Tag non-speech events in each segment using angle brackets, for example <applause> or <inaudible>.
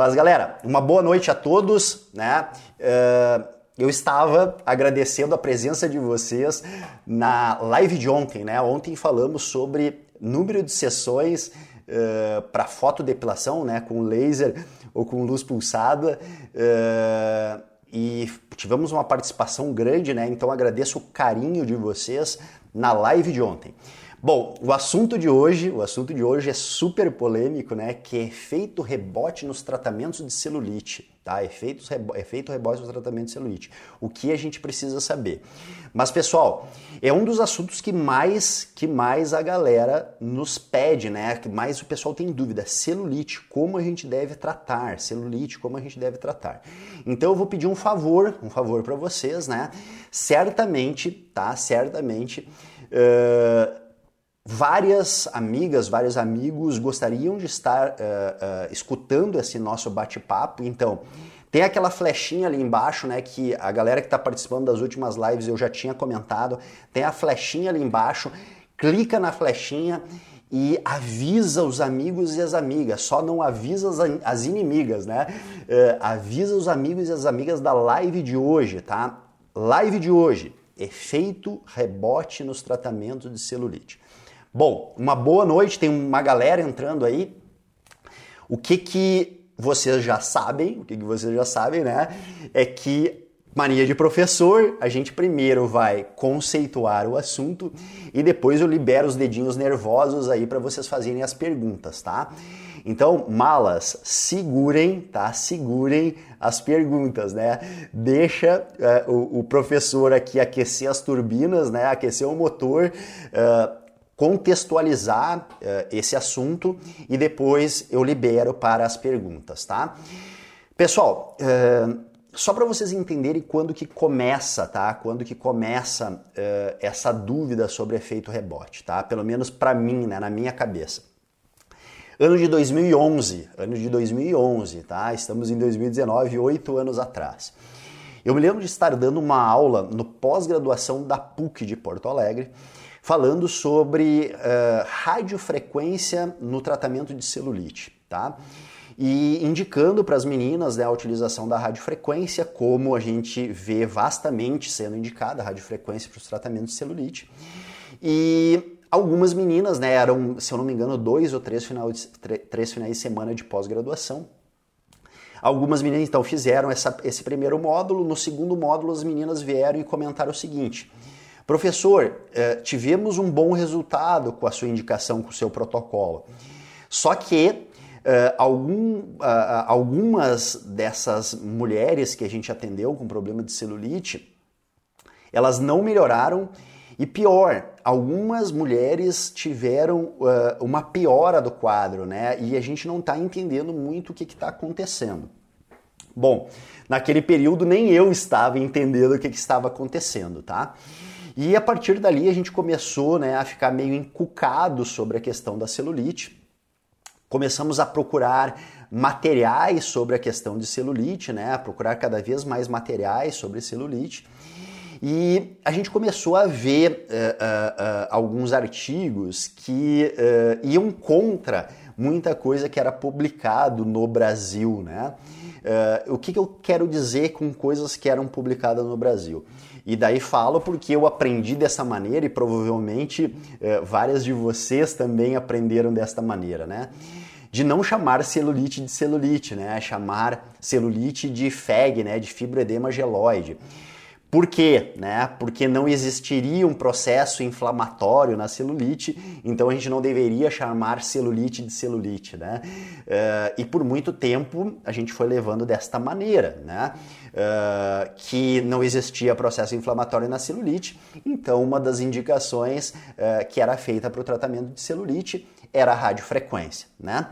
Mas galera, uma boa noite a todos, né? Uh, eu estava agradecendo a presença de vocês na live de ontem, né? Ontem falamos sobre número de sessões uh, para fotodepilação, né? Com laser ou com luz pulsada. Uh, e tivemos uma participação grande, né? Então agradeço o carinho de vocês na live de ontem. Bom, o assunto de hoje, o assunto de hoje é super polêmico, né? Que é efeito rebote nos tratamentos de celulite, tá? Efeitos rebo efeito rebote nos tratamentos de celulite. O que a gente precisa saber? Mas pessoal, é um dos assuntos que mais que mais a galera nos pede, né? Que mais o pessoal tem dúvida, celulite, como a gente deve tratar? Celulite, como a gente deve tratar? Então eu vou pedir um favor, um favor para vocês, né? Certamente, tá? Certamente uh, Várias amigas, vários amigos gostariam de estar uh, uh, escutando esse nosso bate-papo, então tem aquela flechinha ali embaixo, né? Que a galera que está participando das últimas lives eu já tinha comentado. Tem a flechinha ali embaixo, clica na flechinha e avisa os amigos e as amigas. Só não avisa as, as inimigas, né? Uh, avisa os amigos e as amigas da live de hoje, tá? Live de hoje: efeito rebote nos tratamentos de celulite. Bom, uma boa noite, tem uma galera entrando aí. O que que vocês já sabem, o que que vocês já sabem, né? É que mania de professor, a gente primeiro vai conceituar o assunto e depois eu libero os dedinhos nervosos aí para vocês fazerem as perguntas, tá? Então, malas, segurem, tá? Segurem as perguntas, né? Deixa uh, o, o, professor aqui aquecer as turbinas, né? Aquecer o motor. Uh, contextualizar uh, esse assunto e depois eu libero para as perguntas, tá? Pessoal, uh, só para vocês entenderem quando que começa, tá? Quando que começa uh, essa dúvida sobre efeito rebote, tá? Pelo menos para mim, né? Na minha cabeça. Ano de 2011, ano de 2011, tá? Estamos em 2019, oito anos atrás. Eu me lembro de estar dando uma aula no pós-graduação da PUC de Porto Alegre falando sobre uh, radiofrequência no tratamento de celulite, tá? E indicando para as meninas né, a utilização da radiofrequência, como a gente vê vastamente sendo indicada a radiofrequência para os tratamentos de celulite. E algumas meninas, né, eram, se eu não me engano, dois ou três, final de, três finais de semana de pós-graduação, Algumas meninas então fizeram essa, esse primeiro módulo, no segundo módulo as meninas vieram e comentaram o seguinte: Professor, eh, tivemos um bom resultado com a sua indicação, com o seu protocolo. Só que eh, algum, algumas dessas mulheres que a gente atendeu com problema de celulite, elas não melhoraram e pior, algumas mulheres tiveram uh, uma piora do quadro, né? E a gente não está entendendo muito o que está acontecendo. Bom, naquele período nem eu estava entendendo o que, que estava acontecendo, tá? E a partir dali a gente começou né, a ficar meio encucado sobre a questão da celulite. Começamos a procurar materiais sobre a questão de celulite, né, a procurar cada vez mais materiais sobre celulite. E a gente começou a ver uh, uh, uh, alguns artigos que iam contra muita coisa que era publicado no Brasil. Né? O que, que eu quero dizer com coisas que eram publicadas no Brasil? E daí falo porque eu aprendi dessa maneira e provavelmente eh, várias de vocês também aprenderam desta maneira, né? De não chamar celulite de celulite, né? Chamar celulite de FEG, né? De fibroedema geloide. Por quê? Né? Porque não existiria um processo inflamatório na celulite, então a gente não deveria chamar celulite de celulite. Né? Uh, e por muito tempo a gente foi levando desta maneira, né? Uh, que não existia processo inflamatório na celulite, então uma das indicações uh, que era feita para o tratamento de celulite era a radiofrequência. Né?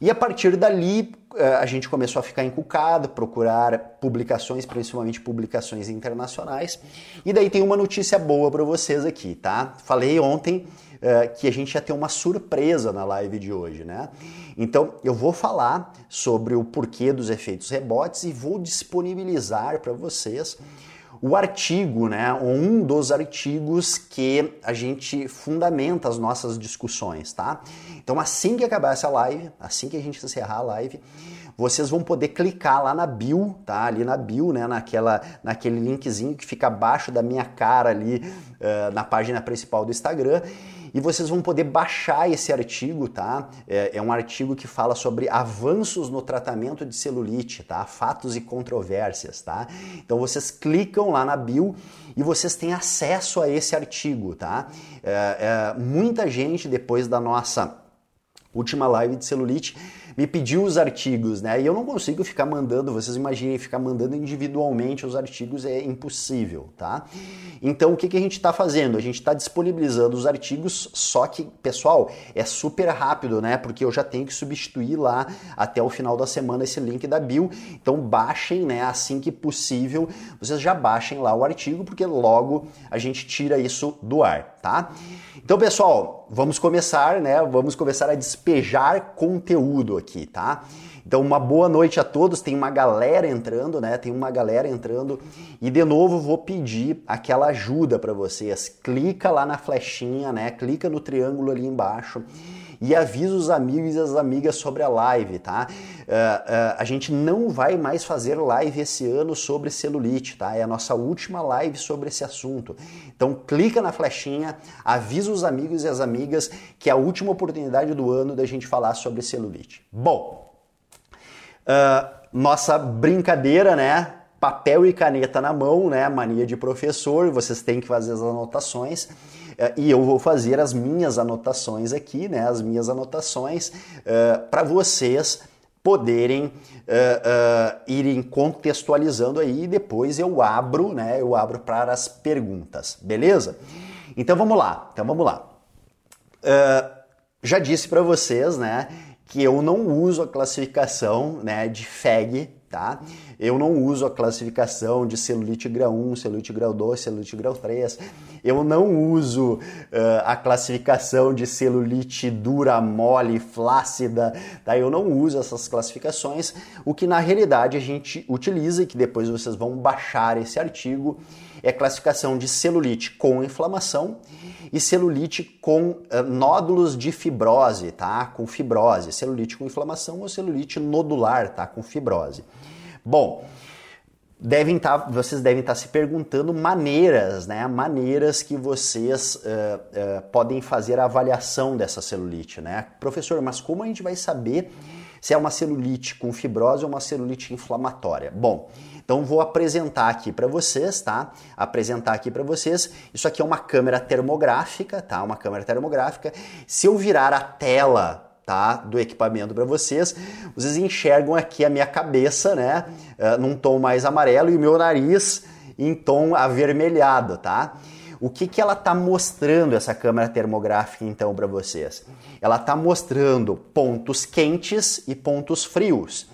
E a partir dali eh, a gente começou a ficar encucado, procurar publicações, principalmente publicações internacionais. E daí tem uma notícia boa para vocês aqui, tá? Falei ontem uh, que a gente ia ter uma surpresa na live de hoje, né? Então eu vou falar sobre o porquê dos efeitos rebotes e vou disponibilizar para vocês o artigo, né, um dos artigos que a gente fundamenta as nossas discussões, tá? Então, assim que acabar essa live, assim que a gente encerrar a live, vocês vão poder clicar lá na bio, tá? Ali na bio, né? Naquela, naquele linkzinho que fica abaixo da minha cara ali uh, na página principal do Instagram e vocês vão poder baixar esse artigo, tá? É, é, um artigo que fala sobre avanços no tratamento de celulite, tá? Fatos e controvérsias, tá? Então vocês clicam lá na bio e vocês têm acesso a esse artigo, tá? É, é, muita gente depois da nossa última live de celulite me pediu os artigos, né? E eu não consigo ficar mandando, vocês imaginem, ficar mandando individualmente os artigos é impossível, tá? Então o que, que a gente está fazendo? A gente está disponibilizando os artigos, só que, pessoal, é super rápido, né? Porque eu já tenho que substituir lá até o final da semana esse link da Bill. Então baixem, né? Assim que possível, vocês já baixem lá o artigo, porque logo a gente tira isso do ar, tá? Então, pessoal, vamos começar, né? Vamos começar a despejar conteúdo aqui, tá? Então, uma boa noite a todos. Tem uma galera entrando, né? Tem uma galera entrando. E de novo, vou pedir aquela ajuda para vocês. Clica lá na flechinha, né? Clica no triângulo ali embaixo e avisa os amigos e as amigas sobre a live, tá? Uh, uh, a gente não vai mais fazer live esse ano sobre celulite, tá? É a nossa última live sobre esse assunto. Então clica na flechinha, avisa os amigos e as amigas que é a última oportunidade do ano da gente falar sobre celulite. Bom, uh, nossa brincadeira, né? Papel e caneta na mão, né? Mania de professor, vocês têm que fazer as anotações. Eh, e eu vou fazer as minhas anotações aqui, né, as minhas anotações uh, para vocês poderem uh, uh, irem contextualizando aí e depois eu abro, né, eu abro para as perguntas, beleza? Então vamos lá, então vamos lá. já disse para vocês, né, que eu não uso a classificação, né, de FEG tá? Eu não uso a classificação de celulite grau 1, celulite grau 2, celulite grau 3. Eu não uso uh, a classificação de celulite dura, mole, flácida, tá? Eu não uso essas classificações. O que na realidade a gente utiliza e que depois vocês vão baixar esse artigo é a classificação de celulite com inflamação e celulite com uh, nódulos de fibrose, tá? Com fibrose, celulite com inflamação ou celulite nodular, tá? Com fibrose. Bom, devem tá, vocês devem estar tá se perguntando maneiras, né? Maneiras que vocês uh, uh, podem fazer a avaliação dessa celulite, né? Professor, mas como a gente vai saber se é uma celulite com fibrose ou uma celulite inflamatória? Bom, então vou apresentar aqui para vocês, tá? Apresentar aqui para vocês. Isso aqui é uma câmera termográfica, tá? Uma câmera termográfica. Se eu virar a tela tá, do equipamento para vocês, vocês enxergam aqui a minha cabeça, né, uh, num tom mais amarelo e o meu nariz em tom avermelhado, tá? O que, que ela está mostrando essa câmera termográfica então para vocês? Ela está mostrando pontos quentes e pontos frios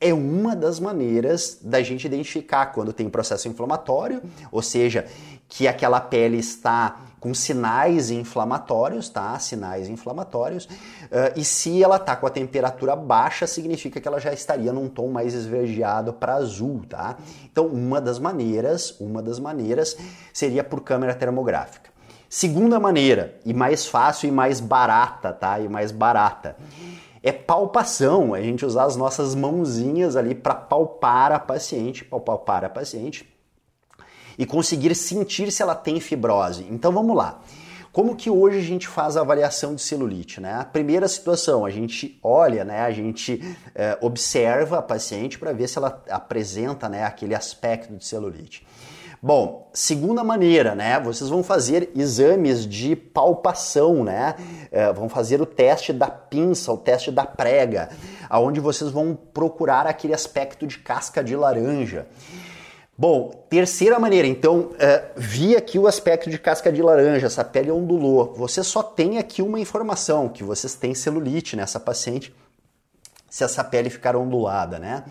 é uma das maneiras da gente identificar quando tem processo inflamatório, ou seja, que aquela pele está com sinais inflamatórios, tá? Sinais inflamatórios. Uh, e se ela tá com a temperatura baixa, significa que ela já estaria num tom mais esverdeado para azul, tá? Então, uma das maneiras, uma das maneiras seria por câmera termográfica. Segunda maneira, e mais fácil e mais barata, tá? E mais barata é palpação, a gente usar as nossas mãozinhas ali para palpar a paciente, palpar a paciente e conseguir sentir se ela tem fibrose. Então vamos lá. Como que hoje a gente faz a avaliação de celulite? Né? A primeira situação, a gente olha, né, a gente é, observa a paciente para ver se ela apresenta né, aquele aspecto de celulite. Bom, segunda maneira, né? Vocês vão fazer exames de palpação, né? É, vão fazer o teste da pinça, o teste da prega, aonde vocês vão procurar aquele aspecto de casca de laranja. Bom, terceira maneira, então, é, vi aqui o aspecto de casca de laranja, essa pele ondulou. Você só tem aqui uma informação, que vocês têm celulite nessa paciente, se essa pele ficar ondulada, né?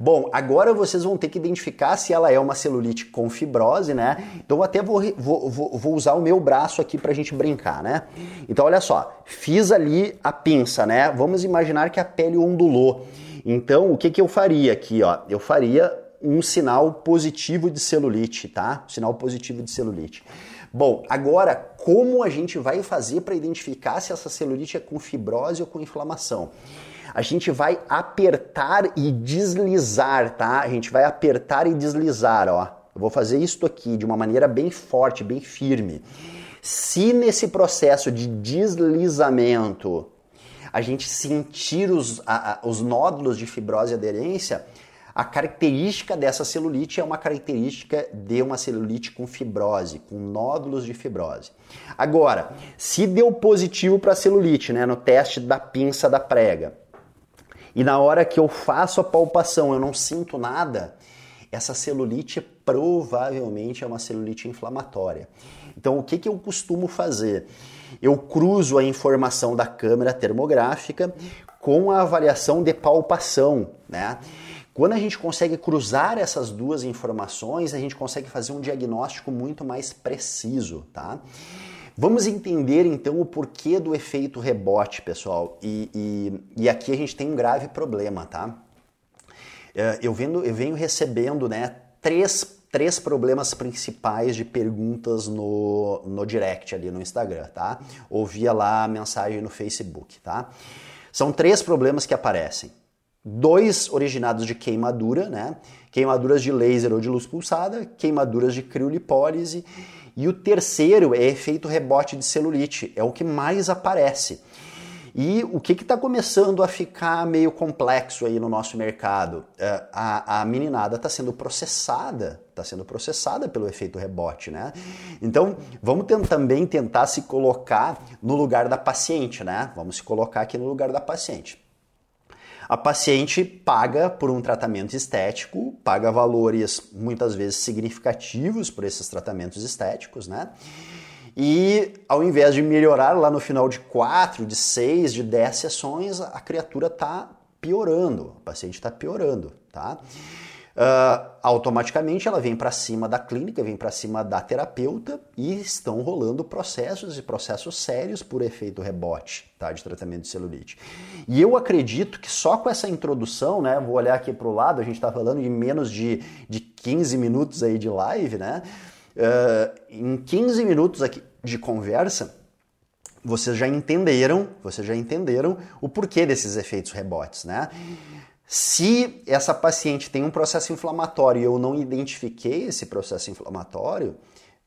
Bom, agora vocês vão ter que identificar se ela é uma celulite com fibrose, né? Então até vou, vou, vou usar o meu braço aqui pra gente brincar, né? Então olha só, fiz ali a pinça, né? Vamos imaginar que a pele ondulou. Então o que, que eu faria aqui, ó? Eu faria um sinal positivo de celulite, tá? Sinal positivo de celulite. Bom, agora como a gente vai fazer para identificar se essa celulite é com fibrose ou com inflamação? a gente vai apertar e deslizar, tá? A gente vai apertar e deslizar, ó. Eu vou fazer isso aqui de uma maneira bem forte, bem firme. Se nesse processo de deslizamento a gente sentir os, a, a, os nódulos de fibrose e aderência, a característica dessa celulite é uma característica de uma celulite com fibrose, com nódulos de fibrose. Agora, se deu positivo para celulite, né, no teste da pinça da prega, e na hora que eu faço a palpação eu não sinto nada, essa celulite provavelmente é uma celulite inflamatória. Então, o que, que eu costumo fazer? Eu cruzo a informação da câmera termográfica com a avaliação de palpação, né? Quando a gente consegue cruzar essas duas informações, a gente consegue fazer um diagnóstico muito mais preciso, tá? Vamos entender então o porquê do efeito rebote, pessoal. E, e, e aqui a gente tem um grave problema, tá? É, eu, vendo, eu venho recebendo né, três, três problemas principais de perguntas no, no direct ali no Instagram, tá? Ou via lá a mensagem no Facebook, tá? São três problemas que aparecem dois originados de queimadura, né? Queimaduras de laser ou de luz pulsada, queimaduras de criolipólise, e o terceiro é efeito rebote de celulite, é o que mais aparece. E o que está começando a ficar meio complexo aí no nosso mercado? É, a, a meninada está sendo processada, está sendo processada pelo efeito rebote, né? Então, vamos também tentar se colocar no lugar da paciente, né? Vamos se colocar aqui no lugar da paciente. A paciente paga por um tratamento estético, paga valores muitas vezes significativos por esses tratamentos estéticos, né? E ao invés de melhorar lá no final de 4, de 6, de 10 sessões, a criatura está piorando, o paciente está piorando, tá? Uh, automaticamente ela vem para cima da clínica, vem para cima da terapeuta e estão rolando processos e processos sérios por efeito rebote tá, de tratamento de celulite. E eu acredito que só com essa introdução, né, vou olhar aqui para o lado, a gente está falando de menos de, de 15 minutos aí de live, né? Uh, em 15 minutos aqui de conversa, vocês já entenderam, vocês já entenderam o porquê desses efeitos rebotes, né? Se essa paciente tem um processo inflamatório e eu não identifiquei esse processo inflamatório, o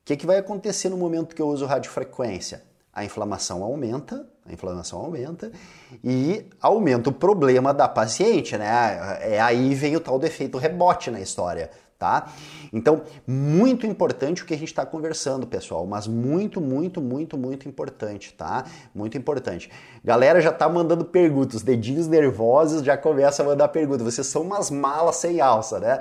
que, que vai acontecer no momento que eu uso radiofrequência? A inflamação aumenta, a inflamação aumenta e aumenta o problema da paciente, né? É aí vem o tal do efeito rebote na história tá? Então, muito importante o que a gente está conversando, pessoal, mas muito, muito, muito, muito importante, tá? Muito importante. Galera já tá mandando perguntas, dedinhos nervosos já começa a mandar perguntas. Vocês são umas malas sem alça, né?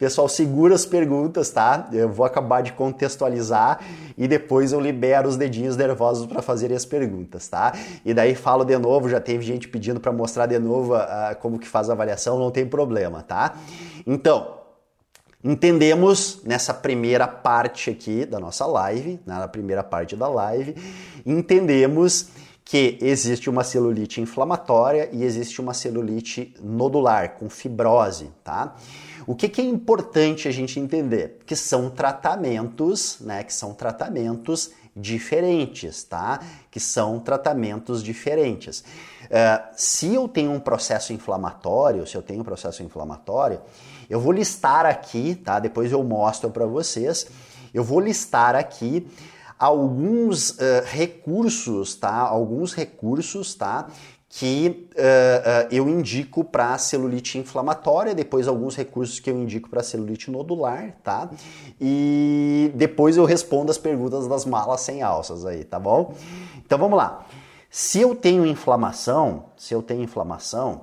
Pessoal, segura as perguntas, tá? Eu vou acabar de contextualizar e depois eu libero os dedinhos nervosos para fazerem as perguntas, tá? E daí falo de novo, já teve gente pedindo para mostrar de novo uh, como que faz a avaliação, não tem problema, tá? Então, Entendemos nessa primeira parte aqui da nossa live, né, na primeira parte da live, entendemos que existe uma celulite inflamatória e existe uma celulite nodular com fibrose, tá? O que, que, é importante a gente entender? Que são tratamentos, né? Que são tratamentos diferentes, tá? Que são tratamentos diferentes. Uh, se eu tenho um processo inflamatório, se eu tenho um processo inflamatório, eu vou listar aqui, tá? Depois eu mostro para vocês. Eu vou listar aqui alguns uh, recursos, tá? Alguns recursos, tá? Que uh, uh, eu indico para celulite inflamatória, depois alguns recursos que eu indico para celulite nodular, tá? E depois eu respondo as perguntas das malas sem alças aí, tá bom? Então vamos lá. Se eu tenho inflamação, se eu tenho inflamação,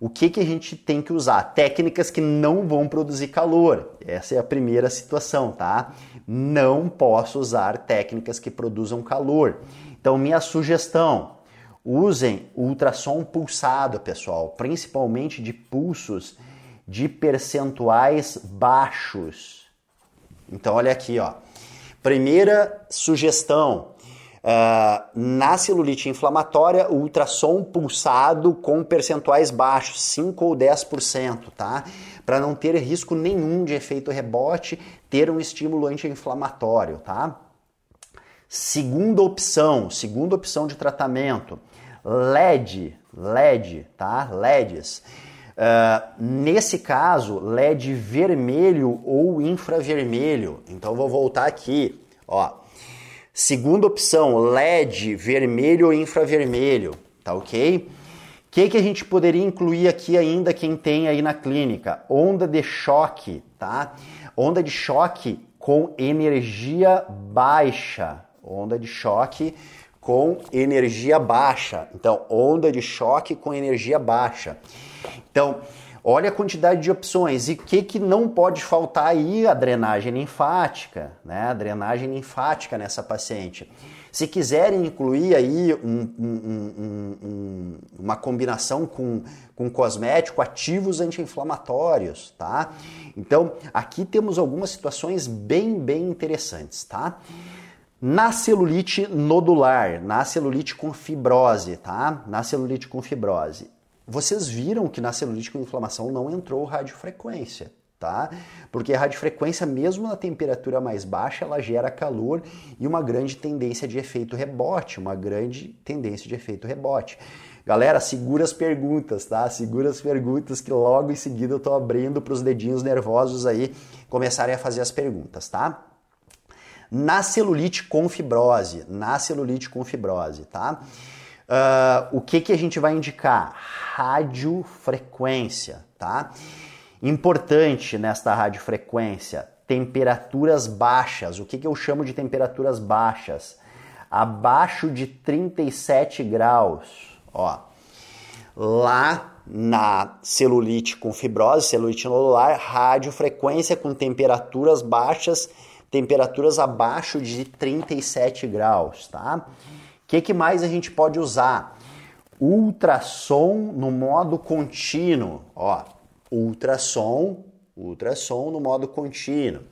o que, que a gente tem que usar? Técnicas que não vão produzir calor. Essa é a primeira situação, tá? Não posso usar técnicas que produzam calor. Então, minha sugestão: usem ultrassom pulsado, pessoal, principalmente de pulsos de percentuais baixos. Então, olha aqui, ó. Primeira sugestão: Uh, na celulite inflamatória, o ultrassom pulsado com percentuais baixos, 5 ou 10%, tá? Para não ter risco nenhum de efeito rebote, ter um estímulo anti-inflamatório, tá? Segunda opção, segunda opção de tratamento, LED, LED, tá? LEDs. Uh, nesse caso, LED vermelho ou infravermelho. Então vou voltar aqui, ó. Segunda opção, LED vermelho ou infravermelho, tá ok? O que, que a gente poderia incluir aqui ainda quem tem aí na clínica? Onda de choque, tá? Onda de choque com energia baixa. Onda de choque com energia baixa. Então, onda de choque com energia baixa. Então, olha a quantidade de opções. E o que, que não pode faltar aí? A drenagem linfática, né? A drenagem linfática nessa paciente. Se quiserem incluir aí um, um, um, uma combinação com, com cosmético, ativos anti-inflamatórios, tá? Então, aqui temos algumas situações bem, bem interessantes, tá? Na celulite nodular, na celulite com fibrose, tá? Na celulite com fibrose. Vocês viram que na celulite com inflamação não entrou radiofrequência, tá? Porque a radiofrequência, mesmo na temperatura mais baixa, ela gera calor e uma grande tendência de efeito rebote, uma grande tendência de efeito rebote. Galera, segura as perguntas, tá? Segura as perguntas que logo em seguida eu tô abrindo para os dedinhos nervosos aí começarem a fazer as perguntas, tá? Na celulite com fibrose, na celulite com fibrose, tá? Uh, o que, que a gente vai indicar? Radiofrequência, tá? Importante nesta radiofrequência, temperaturas baixas. O que, que eu chamo de temperaturas baixas? Abaixo de 37 graus. Ó, lá na celulite com fibrose, celulite nodular, radiofrequência com temperaturas baixas, temperaturas abaixo de 37 graus, tá? Que, que mais a gente pode usar? Ultrassom no modo contínuo, ó, ultrassom, ultrassom no modo contínuo.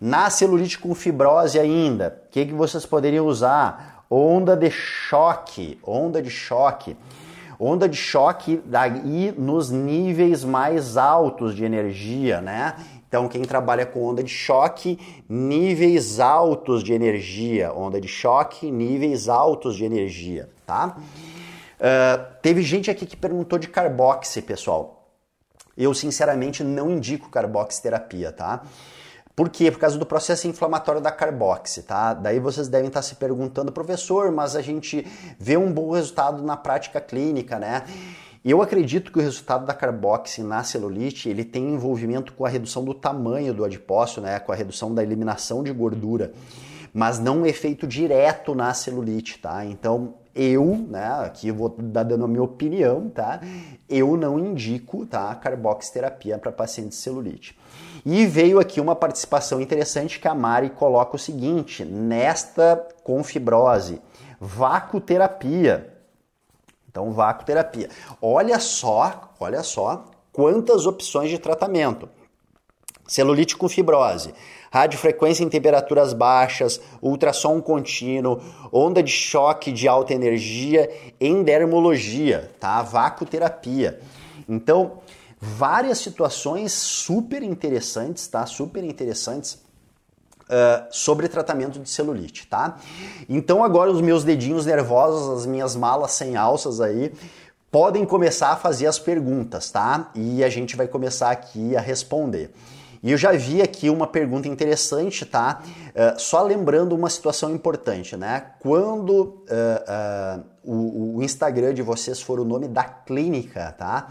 Na celulite com fibrose ainda, o que, que vocês poderiam usar? Onda de choque, onda de choque. Onda de choque daí nos níveis mais altos de energia, né? Então, quem trabalha com onda de choque, níveis altos de energia. Onda de choque, níveis altos de energia, tá? Uh, teve gente aqui que perguntou de carboxy, pessoal. Eu, sinceramente, não indico carboxiterapia, tá? Por quê? Por causa do processo inflamatório da carboxy, tá? Daí vocês devem estar se perguntando, professor, mas a gente vê um bom resultado na prática clínica, né? Eu acredito que o resultado da carboxy na celulite ele tem envolvimento com a redução do tamanho do adipócito, né? Com a redução da eliminação de gordura, mas não um efeito direto na celulite, tá? Então eu, né, aqui vou dar dando a minha opinião, tá? Eu não indico, tá, carboxiterapia para pacientes de celulite. E veio aqui uma participação interessante que a Mari coloca o seguinte: nesta com fibrose, vacuterapia. Então, vacuterapia. Olha só, olha só quantas opções de tratamento. Celulite com fibrose, radiofrequência em temperaturas baixas, ultrassom contínuo, onda de choque de alta energia, endermologia, tá? Vacuterapia. Então, várias situações super interessantes, tá? Super interessantes uh, sobre tratamento de celulite, tá? Então agora os meus dedinhos nervosos, as minhas malas sem alças aí, podem começar a fazer as perguntas, tá? E a gente vai começar aqui a responder. E eu já vi aqui uma pergunta interessante, tá? Uh, só lembrando uma situação importante, né? Quando uh, uh, o, o, Instagram de vocês for o nome da clínica, tá?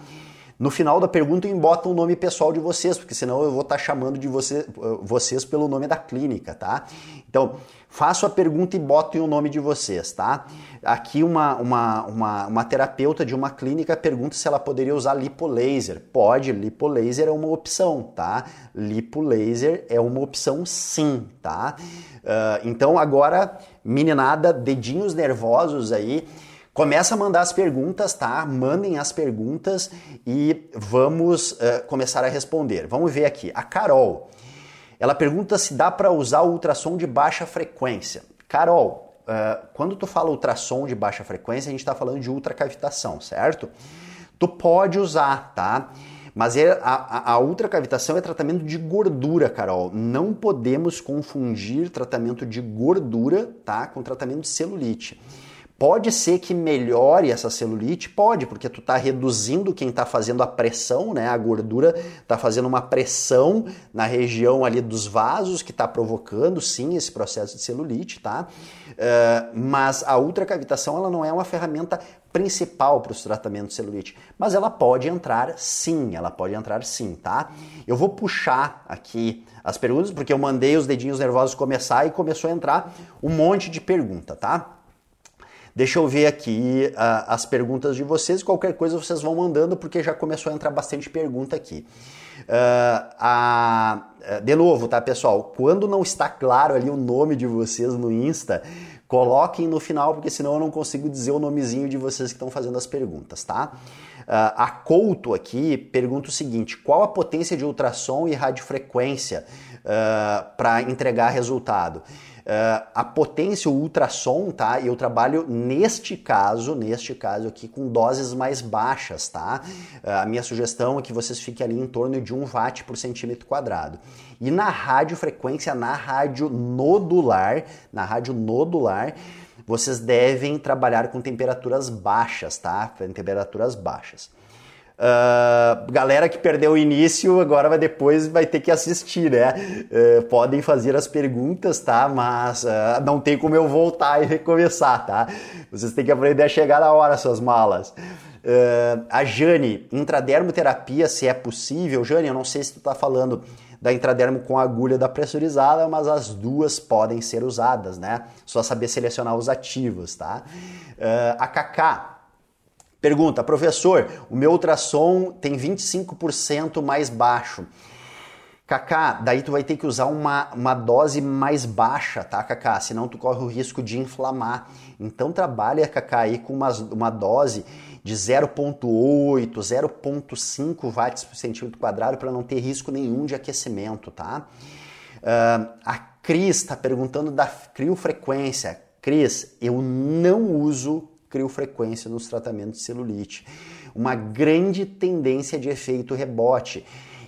No final da pergunta, bota o nome pessoal de vocês, porque senão eu vou estar tá chamando de você, vocês pelo nome da clínica, tá? Então, faço a pergunta e botem o nome de vocês, tá? Aqui uma, uma, uma, uma terapeuta de uma clínica pergunta se ela poderia usar lipolaser. Pode, lipolaser é uma opção, tá? Lipolaser é uma opção sim, tá? Uh, então agora, meninada, dedinhos nervosos aí, Começa a mandar as perguntas, tá? Mandem as perguntas e vamos uh, começar a responder. Vamos ver aqui. A Carol, ela pergunta se dá para usar o ultrassom de baixa frequência. Carol, uh, quando tu fala ultrassom de baixa frequência, a gente está falando de ultracavitação, certo? Tu pode usar, tá? Mas é, a, a ultracavitação é tratamento de gordura, Carol. Não podemos confundir tratamento de gordura, tá, com tratamento de celulite. Pode ser que melhore essa celulite? Pode, porque tu está reduzindo quem está fazendo a pressão, né? A gordura está fazendo uma pressão na região ali dos vasos que está provocando, sim, esse processo de celulite, tá? Uh, mas a ultracavitação ela não é uma ferramenta principal para os tratamentos de celulite, mas ela pode entrar sim, ela pode entrar sim, tá? Eu vou puxar aqui as perguntas porque eu mandei os dedinhos nervosos começar e começou a entrar um monte de pergunta, tá? Deixa eu ver aqui uh, as perguntas de vocês. Qualquer coisa vocês vão mandando, porque já começou a entrar bastante pergunta aqui. Uh, a, uh, de novo, tá, pessoal? Quando não está claro ali o nome de vocês no Insta, coloquem no final, porque senão eu não consigo dizer o nomezinho de vocês que estão fazendo as perguntas, tá? A Couto aqui pergunta o seguinte: qual a potência de ultrassom e radiofrequência uh, para entregar resultado? Uh, a potência, o ultrassom, tá? Eu trabalho neste caso, neste caso aqui, com doses mais baixas, tá? Uh, a minha sugestão é que vocês fiquem ali em torno de 1 watt por centímetro quadrado. E na radiofrequência, na rádio nodular, na rádio nodular, vocês devem trabalhar com temperaturas baixas, tá? Temperaturas baixas. Uh, galera que perdeu o início, agora vai depois vai ter que assistir, né? Uh, podem fazer as perguntas, tá? Mas uh, não tem como eu voltar e recomeçar, tá? Vocês têm que aprender a chegar na hora, suas malas. a Jane, intradermoterapia, se é possível. Jane, eu não sei se tu tá falando da intradermo com agulha da pressurizada, mas as duas podem ser usadas, né? Só saber selecionar os ativos, tá? a Kaká, Pergunta, professor, o meu ultrassom tem 25% mais baixo. Kaká, daí tu vai ter que usar uma, uma dose mais baixa, tá, Kaká? Senão tu corre o risco de inflamar. Então trabalha, Kaká, aí com uma, uma dose de 0,8, 0,5 watts por centímetro quadrado para não ter risco nenhum de aquecimento, tá? Uh, a Cris está perguntando da criofrequência. Cris, eu não uso criofrequência nos tratamentos de celulite. Uma grande tendência de efeito rebote.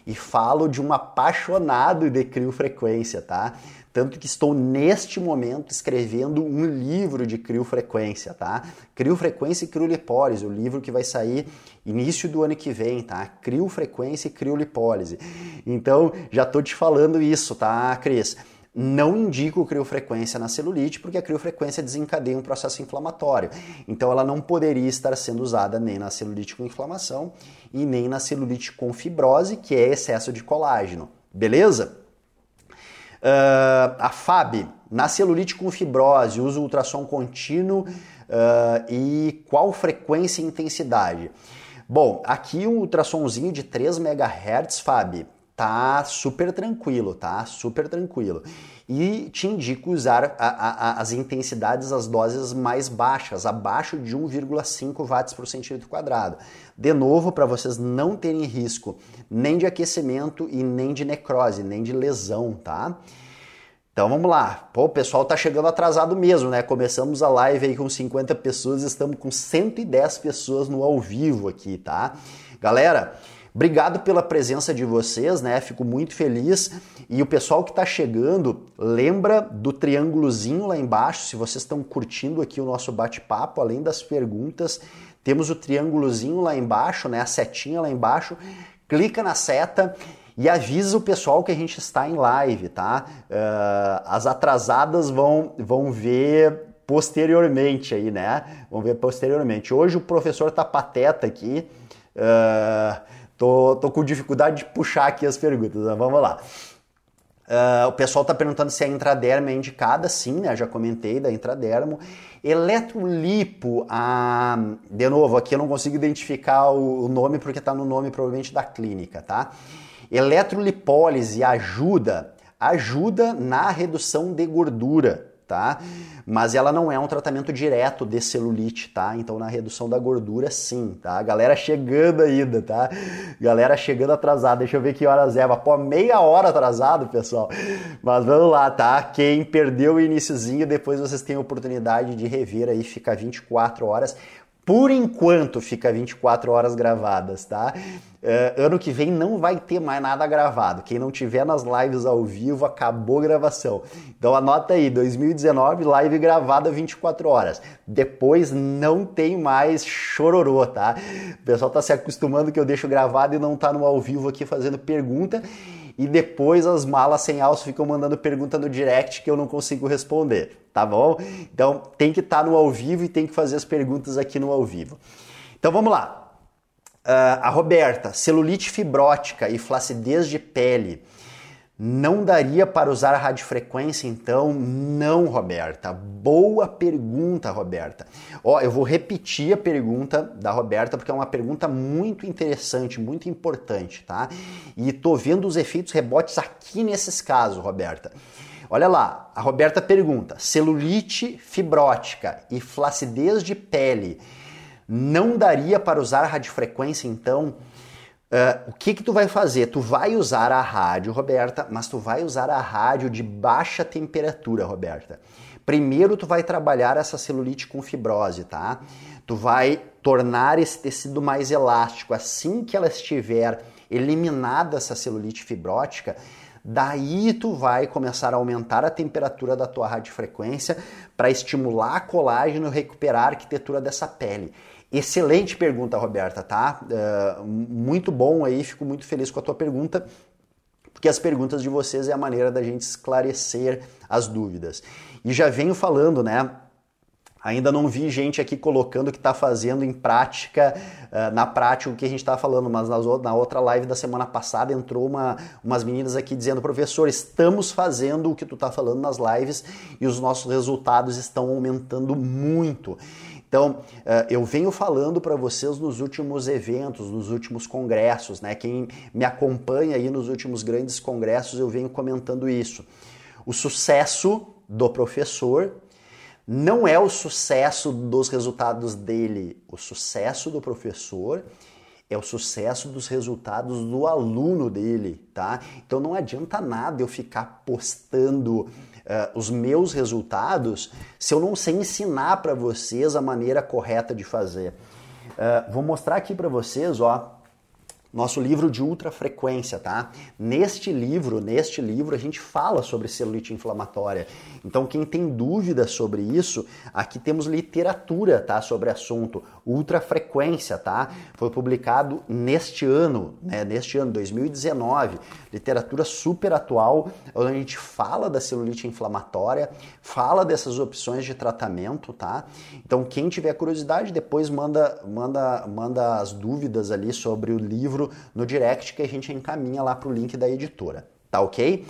E falo de um apaixonado de criofrequência, tá? Tanto que estou neste momento escrevendo um livro de criofrequência, tá? Criofrequência e criolipólise, o livro que vai sair início do ano que vem, tá? Criofrequência e criolipólise. Então, já tô te falando isso, tá, Cris? não indico criofrequência na celulite, porque a criofrequência desencadeia um processo inflamatório. Então ela não poderia estar sendo usada nem na celulite com inflamação e nem na celulite com fibrose, que é excesso de colágeno. Beleza? Uh, a FAB, na celulite com fibrose, usa ultrassom contínuo uh, e qual frequência e intensidade? Bom, aqui um ultrassomzinho de 3 MHz, FAB, tá super tranquilo, tá? Super tranquilo. E te indico usar a, a, as intensidades, as doses mais baixas, abaixo de 1,5 watts por centímetro quadrado. De novo, para vocês não terem risco nem de aquecimento e nem de necrose, nem de lesão, tá? Então vamos lá. Pô, o pessoal tá chegando atrasado mesmo, né? Começamos a live aí com 50 pessoas, estamos com 110 pessoas no ao vivo aqui, tá? Galera, Obrigado pela presença de vocês, né? Fico muito feliz. E o pessoal que está chegando, lembra do triângulozinho lá embaixo. Se vocês estão curtindo aqui o nosso bate-papo, além das perguntas, temos o triângulozinho lá embaixo, né? A setinha lá embaixo. Clica na seta e avisa o pessoal que a gente está em live, tá? Uh, as atrasadas vão, vão ver posteriormente aí, né? Vão ver posteriormente. Hoje o professor tá pateta aqui. Uh, Tô, tô com dificuldade de puxar aqui as perguntas, mas vamos lá. Uh, o pessoal está perguntando se a intradermo é indicada, sim, né? Já comentei da intradermo. Eletrolipo, ah, de novo, aqui eu não consigo identificar o, o nome porque está no nome provavelmente da clínica, tá? Eletrolipólise ajuda, ajuda na redução de gordura, tá? Mas ela não é um tratamento direto de celulite, tá? Então na redução da gordura sim, tá? Galera chegando ainda, tá? Galera chegando atrasada. Deixa eu ver que horas é. Pô, meia hora atrasado, pessoal. Mas vamos lá, tá? Quem perdeu o iníciozinho, depois vocês têm a oportunidade de rever aí, fica 24 horas. por enquanto fica 24 horas gravadas, tá? Uh, ano que vem não vai ter mais nada gravado. Quem não tiver nas lives ao vivo, acabou a gravação. Então anota aí, 2019, live gravada 24 horas. Depois não tem mais chororô, tá? O pessoal tá se acostumando que eu deixo gravado e não tá no ao vivo aqui fazendo pergunta. E depois as malas sem alça ficam mandando pergunta no direct que eu não consigo responder tá bom? Então tem que estar tá no ao vivo e tem que fazer as perguntas aqui no ao vivo. Então vamos lá. Uh, a Roberta, celulite fibrótica e flacidez de pele. Não daria para usar a radiofrequência então? Não, Roberta. Boa pergunta, Roberta. Ó, eu vou repetir a pergunta da Roberta porque é uma pergunta muito interessante, muito importante, tá? E tô vendo os efeitos rebotes aqui nesses casos, Roberta. Olha lá, a Roberta pergunta: celulite fibrótica e flacidez de pele não daria para usar radiofrequência então? Uh, o que que tu vai fazer? Tu vai usar a rádio, Roberta, mas tu vai usar a rádio de baixa temperatura, Roberta. Primeiro tu vai trabalhar essa celulite com fibrose, tá? Tu vai tornar esse tecido mais elástico. Assim que ela estiver eliminada essa celulite fibrótica, Daí tu vai começar a aumentar a temperatura da tua radiofrequência para estimular a colágeno e recuperar a arquitetura dessa pele. Excelente pergunta, Roberta, tá? Uh, muito bom aí, fico muito feliz com a tua pergunta, porque as perguntas de vocês é a maneira da gente esclarecer as dúvidas. E já venho falando, né? Ainda não vi gente aqui colocando que está fazendo em prática, uh, na prática o que a gente está falando, mas na outra live da semana passada entrou uma, umas meninas aqui dizendo, professor, estamos fazendo o que tu está falando nas lives e os nossos resultados estão aumentando muito. Então, uh, eu venho falando para vocês nos últimos eventos, nos últimos congressos, né? Quem me acompanha aí nos últimos grandes congressos, eu venho comentando isso. O sucesso do professor não é o sucesso dos resultados dele, o sucesso do professor é o sucesso dos resultados do aluno dele, tá? Então não adianta nada eu ficar postando uh, os meus resultados se eu não sei ensinar para vocês a maneira correta de fazer. Uh, vou mostrar aqui para vocês, ó, nosso livro de ultrafrequência, tá? Neste livro, neste livro a gente fala sobre celulite inflamatória. Então quem tem dúvida sobre isso, aqui temos literatura, tá, sobre assunto, ultrafrequência, tá? Foi publicado neste ano, né, neste ano 2019, literatura super atual, onde a gente fala da celulite inflamatória, fala dessas opções de tratamento, tá? Então quem tiver curiosidade, depois manda manda manda as dúvidas ali sobre o livro livro no direct que a gente encaminha lá para o link da editora, tá ok?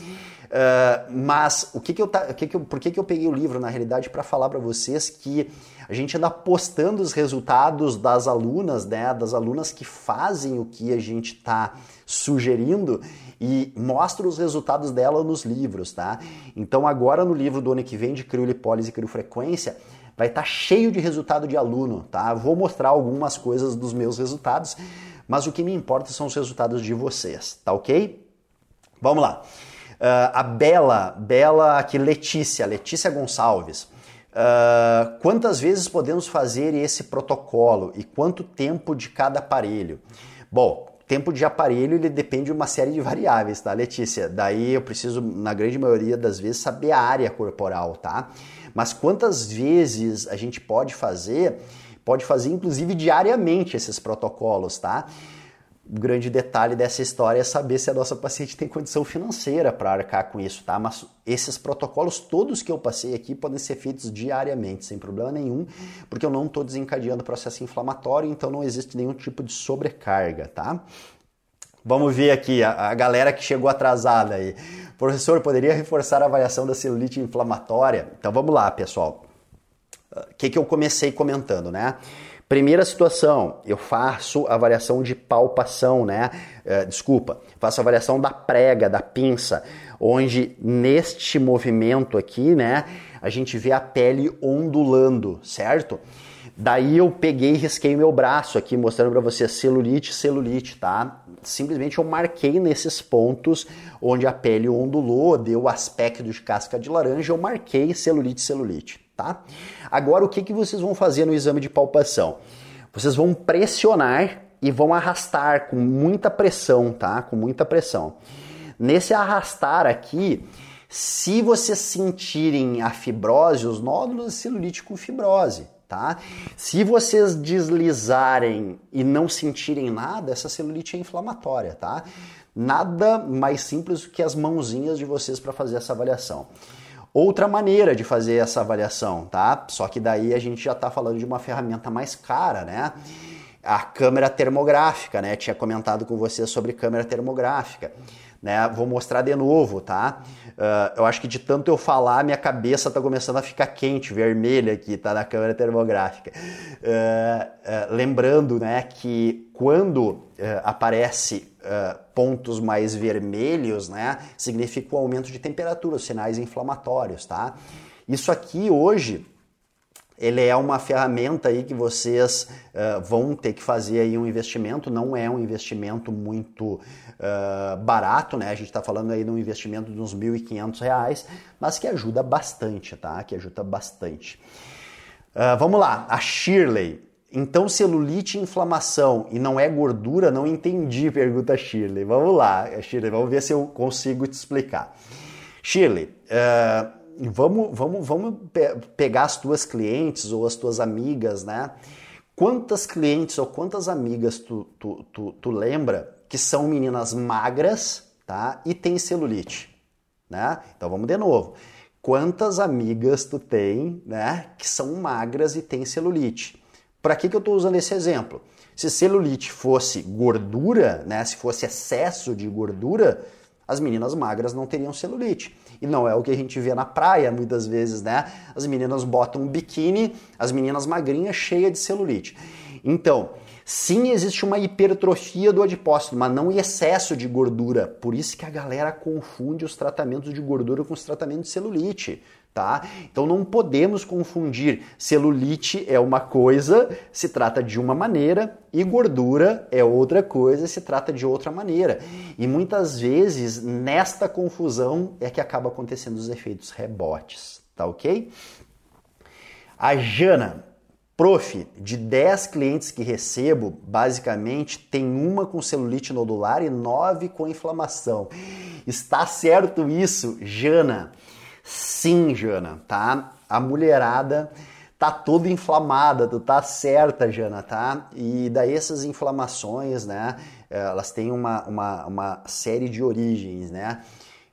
Uh, mas o que que eu, o que que eu, por que, que eu peguei o livro na realidade para falar para vocês que a gente anda postando os resultados das alunas, né, das alunas que fazem o que a gente está sugerindo e mostra os resultados dela nos livros, tá? Então agora no livro do ano que vem de criolipólise e criofrequência vai estar tá cheio de resultado de aluno, tá? Vou mostrar algumas coisas dos meus resultados mas o que me importa são os resultados de vocês, tá ok? Vamos lá. Uh, a Bela, Bela aqui, Letícia, Letícia Gonçalves. Uh, quantas vezes podemos fazer esse protocolo e quanto tempo de cada aparelho? Bom, tempo de aparelho ele depende de uma série de variáveis, tá, Letícia? Daí eu preciso, na grande maioria das vezes, saber a área corporal, tá? Mas quantas vezes a gente pode fazer Pode fazer inclusive diariamente esses protocolos, tá? O grande detalhe dessa história é saber se a nossa paciente tem condição financeira para arcar com isso, tá? Mas esses protocolos todos que eu passei aqui podem ser feitos diariamente, sem problema nenhum, porque eu não estou desencadeando processo inflamatório, então não existe nenhum tipo de sobrecarga, tá? Vamos ver aqui a, a galera que chegou atrasada aí. Professor, poderia reforçar a avaliação da celulite inflamatória? Então vamos lá, pessoal. O que, que eu comecei comentando, né? Primeira situação, eu faço avaliação de palpação, né? É, desculpa, faço avaliação da prega, da pinça, onde neste movimento aqui, né, a gente vê a pele ondulando, certo? Daí eu peguei e risquei meu braço aqui, mostrando para você celulite, celulite, tá? Simplesmente eu marquei nesses pontos onde a pele ondulou, deu o aspecto de casca de laranja, eu marquei celulite, celulite tá? Agora, o que, que vocês vão fazer no exame de palpação? Vocês vão pressionar e vão arrastar com muita pressão, tá? Com muita pressão. Nesse arrastar aqui, se vocês sentirem a fibrose, os nódulos celulite com fibrose, tá? Se vocês deslizarem e não sentirem nada, essa celulite é inflamatória, tá? Nada mais simples do que as mãozinhas de vocês para fazer essa avaliação. Outra maneira de fazer essa avaliação, tá? Só que daí a gente já está falando de uma ferramenta mais cara, né? A câmera termográfica, né? Tinha comentado com você sobre câmera termográfica. Né? Vou mostrar de novo, tá? Uh, eu acho que de tanto eu falar, minha cabeça está começando a ficar quente, vermelha aqui, tá? Na câmera termográfica. Uh, uh, lembrando, né, que quando aparece pontos mais vermelhos, né, significa o aumento de temperatura, os sinais inflamatórios, tá? Isso aqui hoje ele é uma ferramenta aí que vocês uh, vão ter que fazer aí um investimento, não é um investimento muito uh, barato, né? A gente está falando aí de um investimento de uns R$ 1.500, mas que ajuda bastante, tá? Que ajuda bastante. Uh, vamos lá, a Shirley. Então, celulite e inflamação e não é gordura? Não entendi, pergunta Shirley. Vamos lá, Shirley, vamos ver se eu consigo te explicar. Shirley, uh, vamos, vamos, vamos pe pegar as tuas clientes ou as tuas amigas, né? Quantas clientes ou quantas amigas tu, tu, tu, tu lembra que são meninas magras, tá? E tem celulite, né? Então vamos de novo. Quantas amigas tu tem, né? Que são magras e tem celulite? Para que, que eu estou usando esse exemplo? Se celulite fosse gordura, né? Se fosse excesso de gordura, as meninas magras não teriam celulite. E não é o que a gente vê na praia muitas vezes, né? As meninas botam um biquíni, as meninas magrinhas cheias de celulite. Então, sim existe uma hipertrofia do adipócito, mas não excesso de gordura. Por isso que a galera confunde os tratamentos de gordura com os tratamentos de celulite tá? Então não podemos confundir celulite é uma coisa, se trata de uma maneira, e gordura é outra coisa, se trata de outra maneira. E muitas vezes nesta confusão é que acaba acontecendo os efeitos rebotes, tá ok? A Jana, prof, de 10 clientes que recebo, basicamente tem uma com celulite nodular e 9 com inflamação. Está certo isso, Jana? Sim, Jana, tá? A mulherada tá toda inflamada, tu tá certa, Jana, tá? E daí essas inflamações, né? Elas têm uma, uma, uma série de origens, né?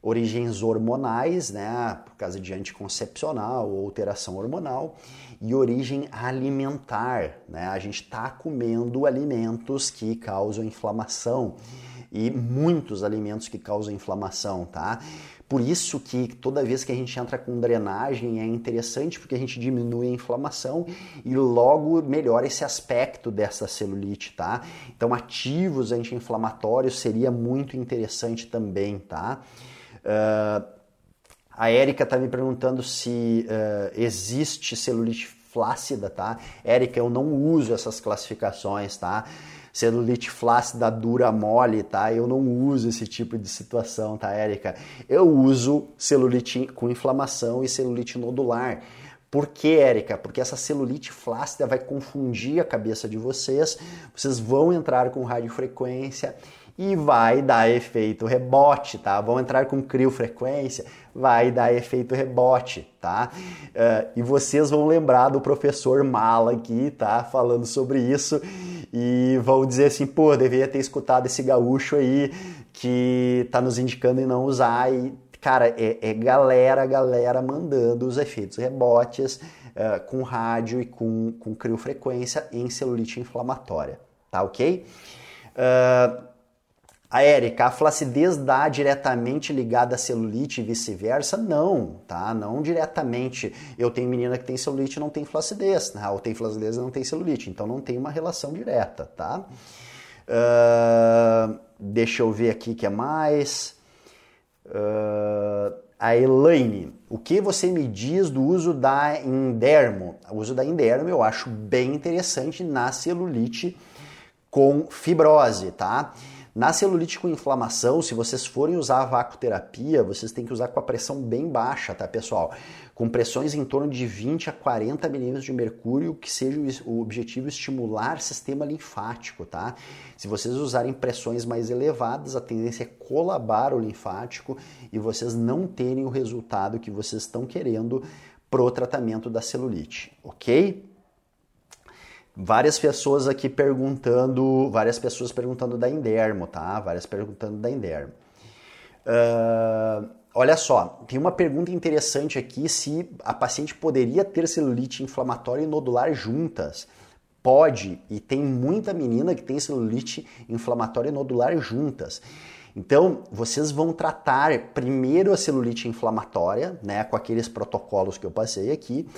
Origens hormonais, né? Por causa de anticoncepcional ou alteração hormonal, e origem alimentar, né? A gente tá comendo alimentos que causam inflamação e muitos alimentos que causam inflamação, tá? Por isso que toda vez que a gente entra com drenagem é interessante porque a gente diminui a inflamação e logo melhora esse aspecto dessa celulite, tá? Então ativos anti-inflamatórios seria muito interessante também, tá? Uh, a Érica está me perguntando se uh, existe celulite flácida, tá? Érica, eu não uso essas classificações, tá? Celulite flácida dura mole, tá? Eu não uso esse tipo de situação, tá, Érica? Eu uso celulite com inflamação e celulite nodular. Por que, Érica? Porque essa celulite flácida vai confundir a cabeça de vocês, vocês vão entrar com radiofrequência e vai dar efeito rebote, tá? Vão entrar com criofrequência, vai dar efeito rebote, tá? Uh, e vocês vão lembrar do professor Mala aqui, tá? Falando sobre isso e vão dizer assim, pô, deveria ter escutado esse gaúcho aí que tá nos indicando em não usar e cara, é, é galera, galera mandando os efeitos rebotes uh, com rádio e com, com criofrequência em celulite inflamatória, tá ok? Uh, a Érica, a flacidez dá diretamente ligada à celulite e vice-versa? Não, tá? Não diretamente. Eu tenho menina que tem celulite e não tem flacidez, né? ou tem flacidez e não tem celulite, então não tem uma relação direta, tá? Uh, deixa eu ver aqui o que é mais. Uh, a Elaine, o que você me diz do uso da Indermo? O uso da Indermo eu acho bem interessante na celulite com fibrose, tá? Na celulite com inflamação, se vocês forem usar a vacoterapia, vocês têm que usar com a pressão bem baixa, tá, pessoal? Com pressões em torno de 20 a 40 milímetros de mercúrio, que seja o objetivo estimular sistema linfático, tá? Se vocês usarem pressões mais elevadas, a tendência é colabar o linfático e vocês não terem o resultado que vocês estão querendo pro tratamento da celulite, ok? Várias pessoas aqui perguntando, várias pessoas perguntando da Indermo, tá? Várias perguntando da Indermo. Uh, olha só, tem uma pergunta interessante aqui se a paciente poderia ter celulite inflamatória e nodular juntas. Pode, e tem muita menina que tem celulite inflamatória e nodular juntas. Então, vocês vão tratar primeiro a celulite inflamatória, né, com aqueles protocolos que eu passei aqui,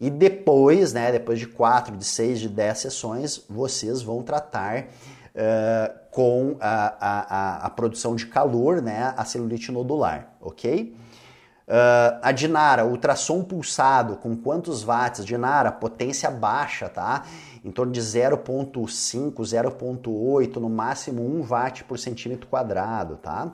e depois, né, depois de 4, de 6, de 10 sessões, vocês vão tratar uh, com a, a, a, produção de calor, né, a celulite nodular, ok? Uh, a Dinara, ultrassom pulsado, com quantos watts? Dinara, potência baixa, tá? Em torno de 0.5, 0.8, no máximo 1 watt por centímetro quadrado, tá?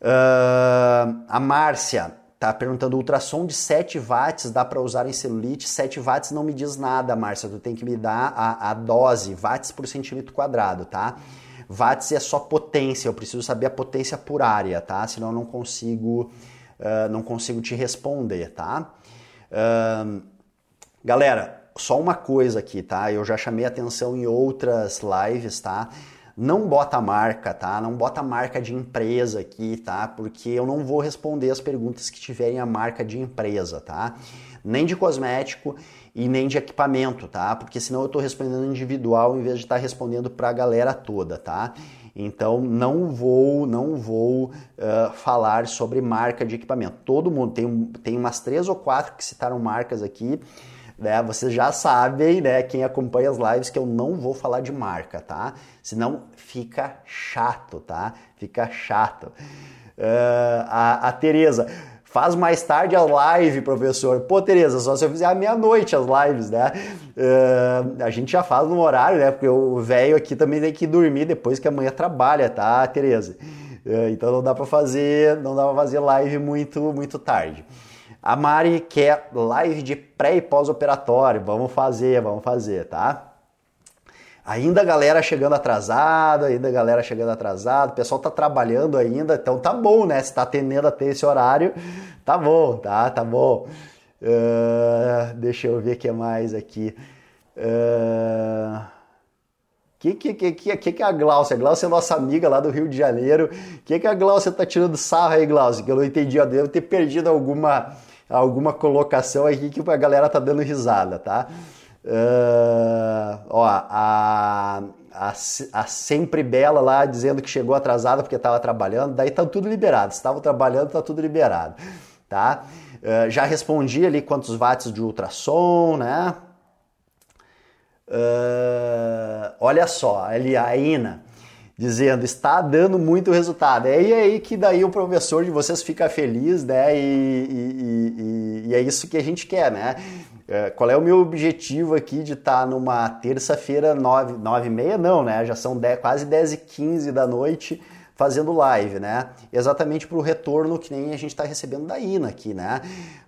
Uh, a Márcia, Tá perguntando ultrassom de 7 watts dá para usar em celulite? 7 watts não me diz nada, Márcia. Tu tem que me dar a, a dose, watts por centímetro quadrado, tá? Watts é só potência, eu preciso saber a potência por área, tá? Senão eu não consigo, uh, não consigo te responder, tá? Uh, galera, só uma coisa aqui, tá? Eu já chamei atenção em outras lives, tá? Não bota marca, tá? Não bota marca de empresa aqui, tá? Porque eu não vou responder as perguntas que tiverem a marca de empresa, tá? Nem de cosmético e nem de equipamento, tá? Porque senão eu estou respondendo individual em vez de estar tá respondendo para a galera toda, tá? Então não vou, não vou uh, falar sobre marca de equipamento. Todo mundo tem, tem umas três ou quatro que citaram marcas aqui né? Vocês já sabem, né, quem acompanha as lives, que eu não vou falar de marca, tá? Senão fica chato, tá? Fica chato. Uh, a, a Tereza, faz mais tarde a live, professor. Pô, Tereza, só se eu fizer à meia-noite as lives, né? Uh, a gente já faz no horário, né? Porque o velho aqui também tem que dormir depois que amanhã trabalha, tá, Tereza? Uh, então não dá para fazer, não dá para fazer live muito, muito tarde. A Mari quer live de pré e pós-operatório. Vamos fazer, vamos fazer, tá? Ainda a galera chegando atrasada, ainda a galera chegando atrasada, o pessoal tá trabalhando ainda, então tá bom, né? Se tá atendendo até esse horário, tá bom, tá? Tá bom. Uh, deixa eu ver o que mais aqui. Uh, que que, que, que, que, é a Glaucia? A Glaucia é nossa amiga lá do Rio de Janeiro. O que, que a Glaucia tá tirando sarro aí, Glaucia? Que eu não entendi. Eu devo ter perdido alguma, alguma colocação aqui que a galera tá dando risada, tá? Uh, ó, a, a, a, Sempre Bela lá dizendo que chegou atrasada porque estava trabalhando, daí tá tudo liberado. Se estava trabalhando, tá tudo liberado, tá? Uh, já respondi ali quantos watts de ultrassom, né? Uh, olha só, ali a Ina dizendo está dando muito resultado. É aí que daí o professor de vocês fica feliz, né? E, e, e, e é isso que a gente quer, né? Uh, qual é o meu objetivo aqui de estar tá numa terça-feira, nove, nove e meia? Não, né? Já são dez, quase 10 e 15 da noite fazendo live, né? Exatamente para o retorno que nem a gente está recebendo da INA aqui, né?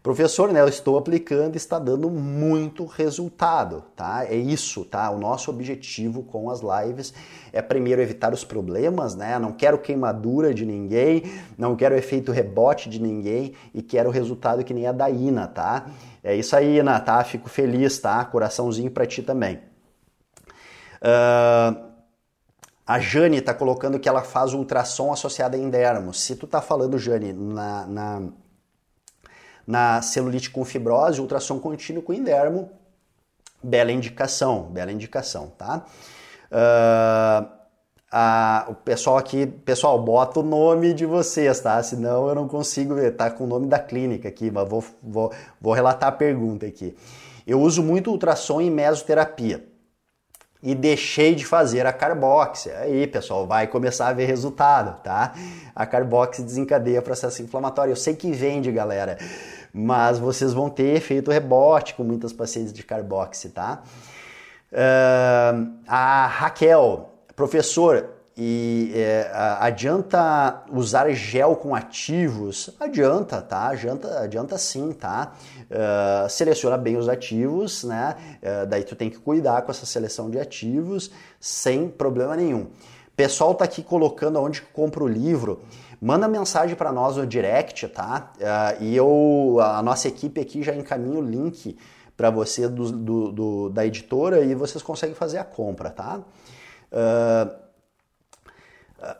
Professor, né? Eu estou aplicando e está dando muito resultado, tá? É isso, tá? O nosso objetivo com as lives é primeiro evitar os problemas, né? Não quero queimadura de ninguém, não quero efeito rebote de ninguém e quero resultado que nem a da INA, tá? É isso aí, Ina, tá? Fico feliz, tá? Coraçãozinho para ti também. Uh, a Jane está colocando que ela faz ultrassom associado a endermo. Se tu tá falando, Jane, na, na, na celulite com fibrose, ultrassom contínuo com endermo, bela indicação, bela indicação, tá? Uh, a, o pessoal aqui, pessoal, bota o nome de vocês, tá? Senão eu não consigo ver, tá com o nome da clínica aqui, mas vou, vou, vou relatar a pergunta aqui. Eu uso muito ultrassom em mesoterapia e deixei de fazer a carbóxia. Aí, pessoal, vai começar a ver resultado, tá? A carbóxia desencadeia processo inflamatório. Eu sei que vende, galera, mas vocês vão ter efeito rebote com muitas pacientes de carbóxia, tá? Uh, a Raquel, professor, e é, adianta usar gel com ativos? Adianta, tá? Adianta, adianta sim, tá? Uh, seleciona bem os ativos, né? Uh, daí tu tem que cuidar com essa seleção de ativos sem problema nenhum. Pessoal tá aqui colocando onde compra o livro. Manda mensagem para nós no direct, tá? Uh, e eu, a nossa equipe aqui já encaminha o link para você do, do, do, da editora e vocês conseguem fazer a compra, tá? Uh,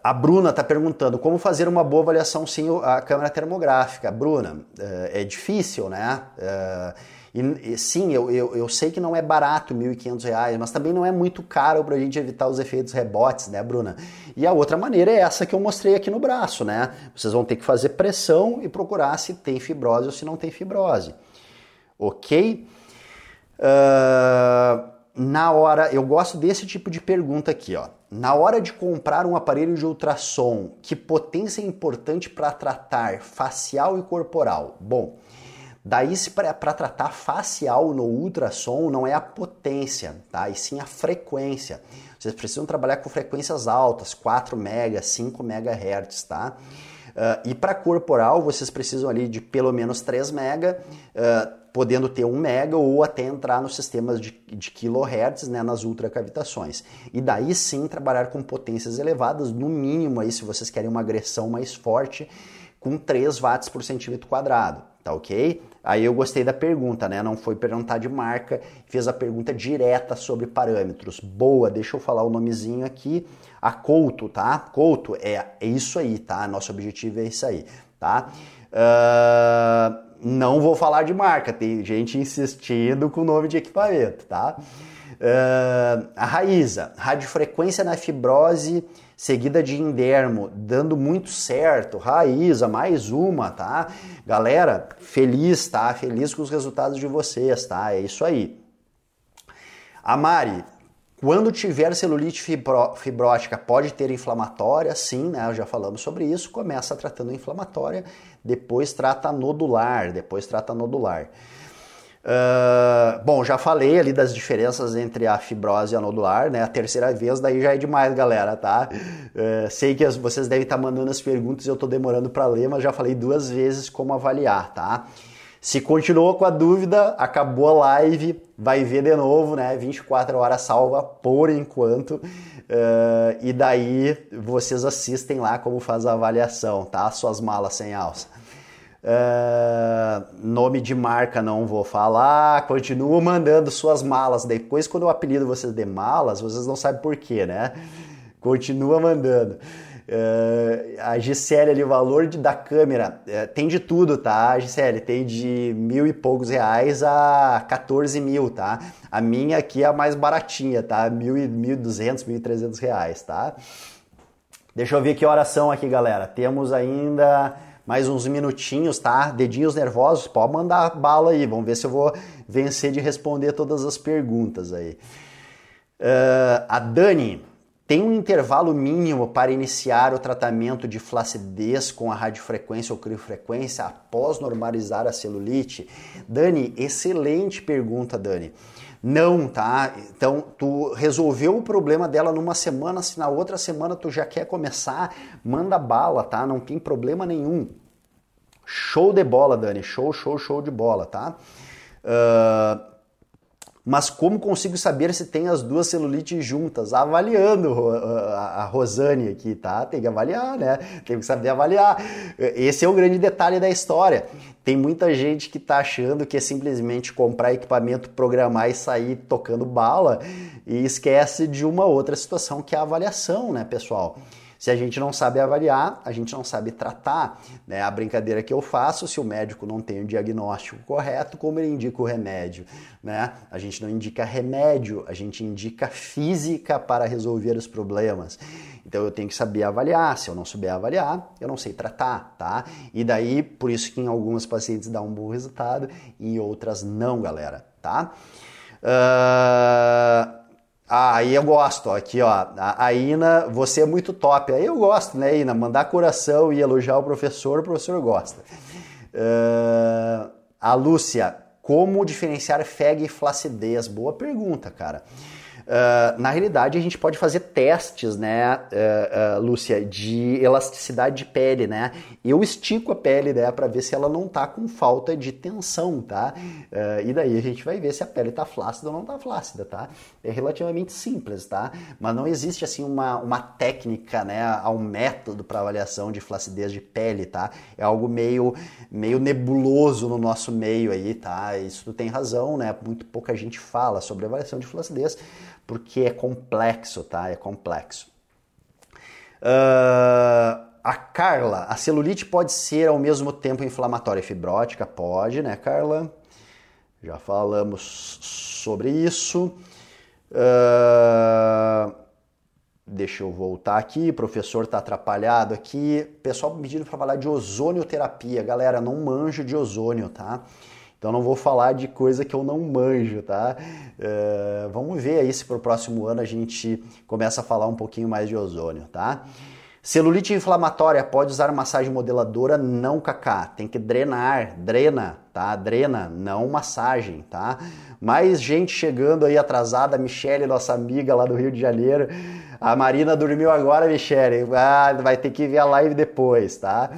a Bruna está perguntando como fazer uma boa avaliação sem a câmera termográfica. Bruna, é difícil, né? E, e, sim, eu, eu, eu, sei que não é barato R$ 1.500, mas também não é muito caro para a gente evitar os efeitos rebotes, né, Bruna? E a outra maneira é essa que eu mostrei aqui no braço, né? Vocês vão ter que fazer pressão e procurar se tem fibrose ou se não tem fibrose. Ok? Uh, na hora, eu gosto desse tipo de pergunta aqui, ó na hora de comprar um aparelho de ultrassom, que potência é importante para tratar facial e corporal? Bom, daí para tratar facial no ultrassom não é a potência, tá? E sim a frequência. Vocês precisam trabalhar com frequências altas, 4 MHz, 5 MHz, tá? Uh, e para corporal, vocês precisam ali de pelo menos 3 MHz, uh, podendo ter 1 mega ou até entrar nos sistemas de, de kilohertz, né, nas ultracavitações. E daí sim trabalhar com potências elevadas, no mínimo aí se vocês querem uma agressão mais forte, com 3 watts por centímetro quadrado, tá ok? Aí eu gostei da pergunta, né? Não foi perguntar de marca, fez a pergunta direta sobre parâmetros. Boa, deixa eu falar o nomezinho aqui. A Couto, tá? Couto, é, é isso aí, tá? Nosso objetivo é isso aí, tá? Uh, não vou falar de marca, tem gente insistindo com o nome de equipamento, tá? Uh, a Raíza, radiofrequência na fibrose seguida de endermo, dando muito certo. Raíza, mais uma, tá? Galera, feliz, tá? Feliz com os resultados de vocês, tá? É isso aí. A Mari, quando tiver celulite fibro, fibrótica, pode ter inflamatória? Sim, né? Já falamos sobre isso. Começa tratando inflamatória, depois trata nodular, depois trata nodular. Uh, bom, já falei ali das diferenças entre a fibrose e a nodular, né? A terceira vez daí já é demais, galera, tá? Uh, sei que as, vocês devem estar mandando as perguntas eu estou demorando para ler, mas já falei duas vezes como avaliar, tá? Se continuou com a dúvida, acabou a live, vai ver de novo, né? 24 horas salva por enquanto. Uh, e daí vocês assistem lá como faz a avaliação, tá? Suas malas sem alça. Uh, nome de marca não vou falar, continuo mandando suas malas. Depois, quando eu apelido vocês de malas, vocês não sabem porquê, né? Continua mandando. Uh, a Gisele ali, o valor de, da câmera uh, tem de tudo, tá, Gisele? Tem de mil e poucos reais a 14 mil, tá? A minha aqui é a mais baratinha, tá? Mil e, mil duzentos, mil e trezentos reais, tá? Deixa eu ver que oração aqui, galera. Temos ainda mais uns minutinhos, tá? Dedinhos nervosos, pode mandar bala aí. Vamos ver se eu vou vencer de responder todas as perguntas aí. Uh, a Dani, tem um intervalo mínimo para iniciar o tratamento de flacidez com a radiofrequência ou criofrequência após normalizar a celulite? Dani, excelente pergunta, Dani. Não, tá? Então, tu resolveu o problema dela numa semana, se na outra semana tu já quer começar, manda bala, tá? Não tem problema nenhum. Show de bola, Dani. Show, show, show de bola, tá? Uh, mas como consigo saber se tem as duas celulites juntas? Avaliando a Rosane aqui, tá? Tem que avaliar, né? Tem que saber avaliar. Esse é o grande detalhe da história. Tem muita gente que tá achando que é simplesmente comprar equipamento, programar e sair tocando bala e esquece de uma outra situação que é a avaliação, né, pessoal? Se a gente não sabe avaliar, a gente não sabe tratar. Né? A brincadeira que eu faço, se o médico não tem o diagnóstico correto, como ele indica o remédio? Né? A gente não indica remédio, a gente indica física para resolver os problemas. Então eu tenho que saber avaliar. Se eu não souber avaliar, eu não sei tratar, tá? E daí, por isso que em algumas pacientes dá um bom resultado e em outras não, galera, tá? Uh... Ah, aí eu gosto, aqui ó, a, Ina, você é muito top. Aí eu gosto, né, Ina? Mandar coração e elogiar o professor, o professor gosta. Uh, a Lúcia, como diferenciar FEG e flacidez? Boa pergunta, cara. Uh, na realidade, a gente pode fazer testes, né, uh, uh, Lúcia, de elasticidade de pele, né? Eu estico a pele, né, para ver se ela não tá com falta de tensão, tá? e daí a gente vai ver se a pele tá flácida ou não tá flácida, tá? É relativamente simples, tá? Mas não existe, assim, uma, uma técnica, né, um método para avaliação de flacidez de pele, tá? É algo meio, meio nebuloso no nosso meio aí, tá? Isso tu tem razão, né? Muito pouca gente fala sobre avaliação de flacidez, porque é complexo, tá? É complexo. Uh, a Carla, a celulite pode ser ao mesmo tempo inflamatória e fibrótica? Pode, né, Carla? Já falamos sobre isso. Uh, deixa eu voltar aqui, o professor está atrapalhado aqui. Pessoal pedindo para falar de ozonioterapia. Galera, não manjo de ozônio, tá? Então não vou falar de coisa que eu não manjo, tá? Uh, vamos ver aí se para o próximo ano a gente começa a falar um pouquinho mais de ozônio, tá? Celulite inflamatória, pode usar massagem modeladora? Não, Kaká. Tem que drenar, drena, tá? Drena, não massagem, tá? Mais gente chegando aí atrasada, Michele, nossa amiga lá do Rio de Janeiro. A Marina dormiu agora, Michele. Ah, vai ter que ver a live depois, tá?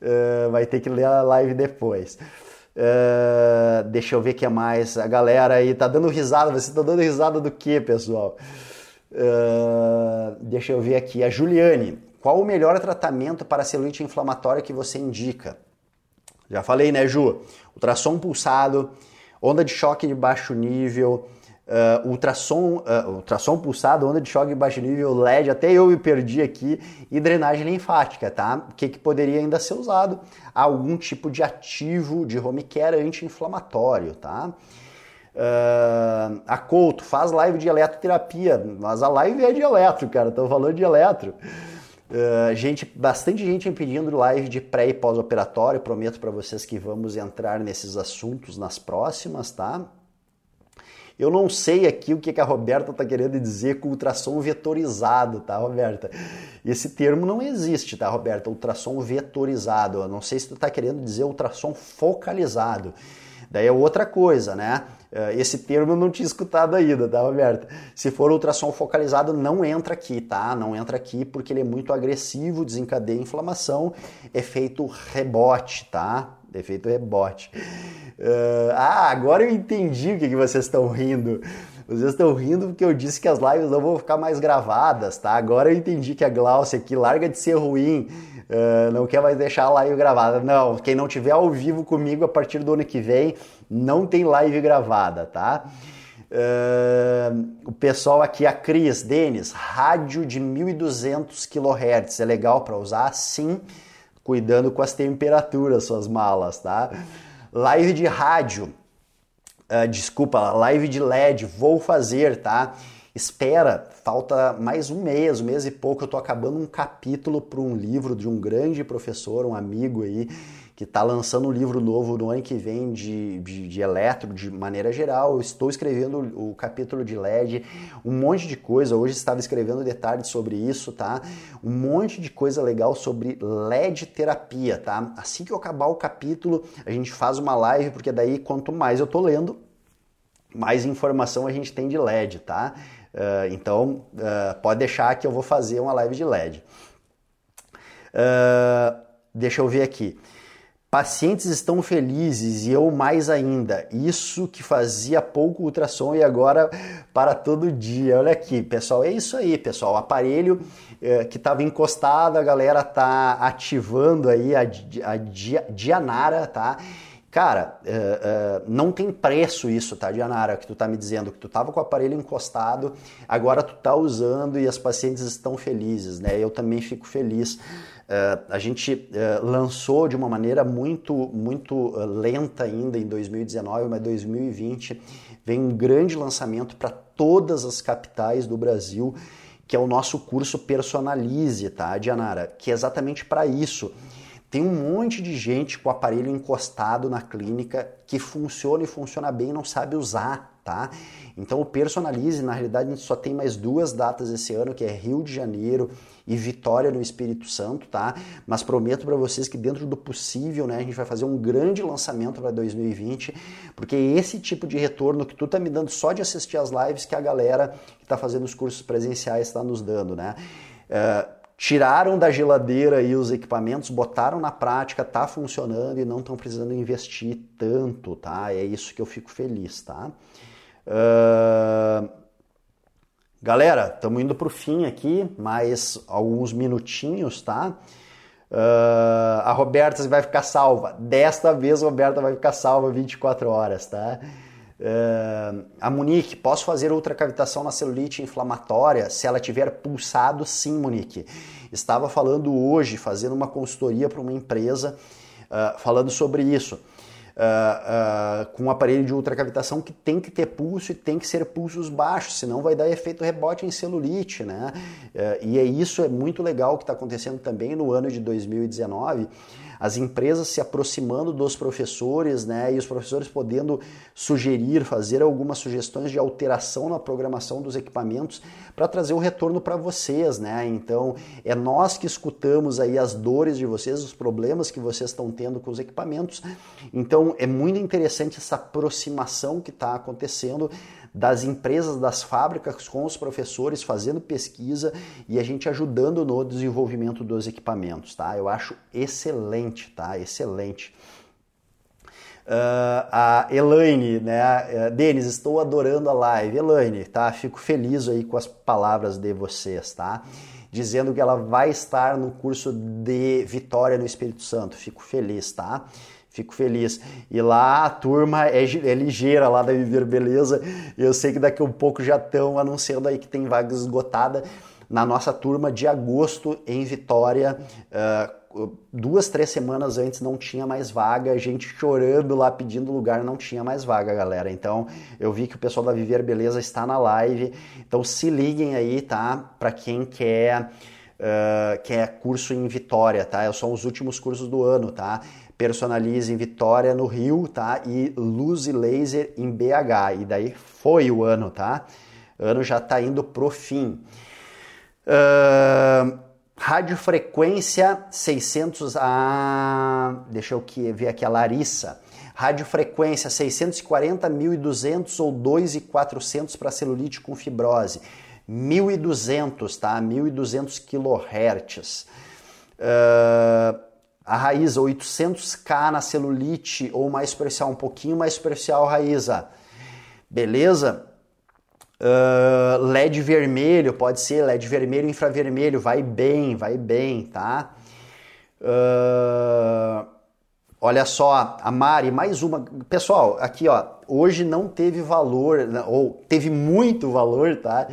Uh, vai ter que ler a live depois. Uh, deixa eu ver o que é mais. A galera aí tá dando risada. Você tá dando risada do que, pessoal? Uh, deixa eu ver aqui. A Juliane. Qual o melhor tratamento para celulite inflamatória que você indica? Já falei, né, Ju? Ultrassom pulsado, onda de choque de baixo nível, uh, ultrassom, uh, ultrassom pulsado, onda de choque baixo nível, LED, até eu me perdi aqui, e drenagem linfática, tá? O que, que poderia ainda ser usado? Algum tipo de ativo de home care anti-inflamatório, tá? Uh, a Couto faz live de eletroterapia, mas a live é de eletro, cara, tô falando de eletro. Uh, gente, bastante gente pedindo live de pré e pós-operatório. Prometo para vocês que vamos entrar nesses assuntos nas próximas, tá? Eu não sei aqui o que a Roberta está querendo dizer com ultrassom vetorizado, tá, Roberta? Esse termo não existe, tá, Roberta? Ultrassom vetorizado. Eu não sei se tu está querendo dizer ultrassom focalizado. Daí é outra coisa, né? Eh, esse termo eu não tinha escutado ainda, tá, Roberta? Se for ultrassom focalizado, não entra aqui, tá? Não entra aqui porque ele é muito agressivo, desencadeia inflamação, efeito rebote, tá? Efeito rebote. Uh, ah, agora eu entendi o que, que vocês estão rindo. Vocês estão rindo porque eu disse que as lives não vão ficar mais gravadas, tá? Agora eu entendi que a Glaucia aqui larga de ser ruim, uh, não quer mais deixar a live gravada. Não, quem não tiver ao vivo comigo a partir do ano que vem, não tem live gravada, tá? Uh, o pessoal aqui, a Cris, Denis, rádio de 1200 kHz, é legal para usar? Sim, cuidando com as temperaturas, suas malas, tá? Live de rádio, uh, desculpa, live de LED, vou fazer, tá? Espera, falta mais um mês, um mês e pouco, eu tô acabando um capítulo para um livro de um grande professor, um amigo aí, que está lançando um livro novo no ano que vem de, de, de, eletro de maneira geral. Eu estou escrevendo o capítulo de LED, um monte de coisa. Hoje estava escrevendo detalhes sobre isso, tá? Um monte de coisa legal sobre LED terapia, tá? Assim que eu acabar o capítulo, a gente faz uma live, porque daí quanto mais eu tô lendo, mais informação a gente tem de LED, tá? Uh, então, uh, pode deixar que eu vou fazer uma live de LED. Uh, deixa eu ver aqui. Pacientes estão felizes e eu mais ainda. Isso que fazia pouco ultrassom e agora para todo dia. Olha aqui, pessoal, é isso aí, pessoal. O aparelho é, que estava encostado, a galera tá ativando aí a, a, a Dianara, tá? Cara, uh, uh, não tem preço isso, tá, Dianara, que tu tá me dizendo que tu tava com o aparelho encostado, agora tu tá usando e as pacientes estão felizes, né? Eu também fico feliz. Uh, a gente lançou de uma maneira muito, muito lenta ainda em 2019, mas 2020 vem um grande lançamento para todas as capitais do Brasil, que é o nosso curso Personalize, tá, Dianara? Que é exatamente para isso tem um monte de gente com o aparelho encostado na clínica que funciona e funciona bem e não sabe usar. Tá? Então o Personalize, na realidade, a gente só tem mais duas datas esse ano, que é Rio de Janeiro e Vitória no Espírito Santo, tá? Mas prometo para vocês que dentro do possível, né, a gente vai fazer um grande lançamento para 2020, porque esse tipo de retorno que tu tá me dando só de assistir as lives que a galera que está fazendo os cursos presenciais está nos dando, né? Uh, tiraram da geladeira aí os equipamentos, botaram na prática, tá funcionando e não estão precisando investir tanto, tá? É isso que eu fico feliz, tá? Galera, estamos indo para o fim aqui, mais alguns minutinhos, tá? Uh... a Roberta vai ficar salva. Desta vez a Roberta vai ficar salva 24 horas, tá? Uh, a Monique, posso fazer ultracavitação na celulite inflamatória se ela tiver pulsado? Sim, Monique. Estava falando hoje, fazendo uma consultoria para uma empresa, uh, falando sobre isso. Uh, com um aparelho de ultracavitação que tem que ter pulso e tem que ser pulsos baixos, senão vai dar efeito rebote em celulite, né? e é isso, é muito legal que está acontecendo também no ano de 2019 as empresas se aproximando dos professores, né, e os professores podendo sugerir, fazer algumas sugestões de alteração na programação dos equipamentos para trazer o retorno para vocês, né? Então, é nós que escutamos aí as dores de vocês, os problemas que vocês estão tendo com os equipamentos. Então, é muito interessante essa aproximação que está acontecendo das empresas, das fábricas com os professores fazendo pesquisa e a gente ajudando no desenvolvimento dos equipamentos, tá? Eu acho excelente, tá? Excelente. Uh, a Elaine, né? Uh, Denis, estou adorando a live. Elaine, tá? Fico feliz aí com as palavras de vocês, tá? Dizendo que ela vai estar no curso de Vitória no Espírito Santo. Fico feliz, tá? Fico feliz. E lá a turma é, é ligeira lá da Viver Beleza. Eu sei que daqui a um pouco já estão anunciando aí que tem vaga esgotada na nossa turma de agosto em Vitória. Uh, duas, três semanas antes não tinha mais vaga, gente chorando lá pedindo lugar, não tinha mais vaga, galera. Então eu vi que o pessoal da Viver Beleza está na live. Então se liguem aí, tá? Para quem quer. Uh, quer curso em Vitória, tá? São os últimos cursos do ano, tá? Personalize em Vitória, no Rio, tá? E Luz e Laser em BH. E daí foi o ano, tá? Ano já tá indo pro fim. Uh, radiofrequência 600 a... Deixa eu ver aqui a Larissa. Radiofrequência 640, 1200 ou 2400 para celulite com fibrose. 1200, tá? 1200 kHz. Uh, a Raíza 800K na celulite ou mais superficial, um pouquinho mais superficial, Raíza. Beleza? Uh, LED vermelho, pode ser LED vermelho, infravermelho, vai bem, vai bem, tá? Uh, olha só, a Mari, mais uma. Pessoal, aqui ó, hoje não teve valor, ou teve muito valor, tá?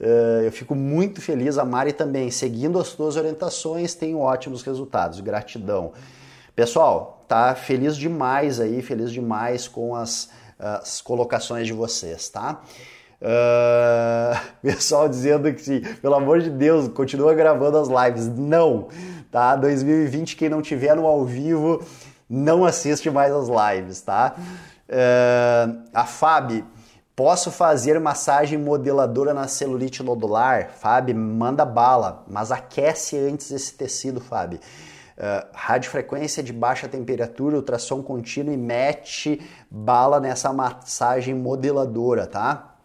Uh, eu fico muito feliz, a Mari também, seguindo as suas orientações, tem ótimos resultados, gratidão. Pessoal, tá feliz demais aí, feliz demais com as, as colocações de vocês, tá? Uh, <laughs> pessoal dizendo que pelo amor de Deus, continua gravando as lives. Não, tá? 2020, quem não tiver no ao vivo, não assiste mais as lives, tá? Uh, a Fábio Posso fazer massagem modeladora na celulite nodular? Fábio, manda bala, mas aquece antes esse tecido, Fábio. Uh, radiofrequência de baixa temperatura, ultrassom contínuo e mete bala nessa massagem modeladora, tá?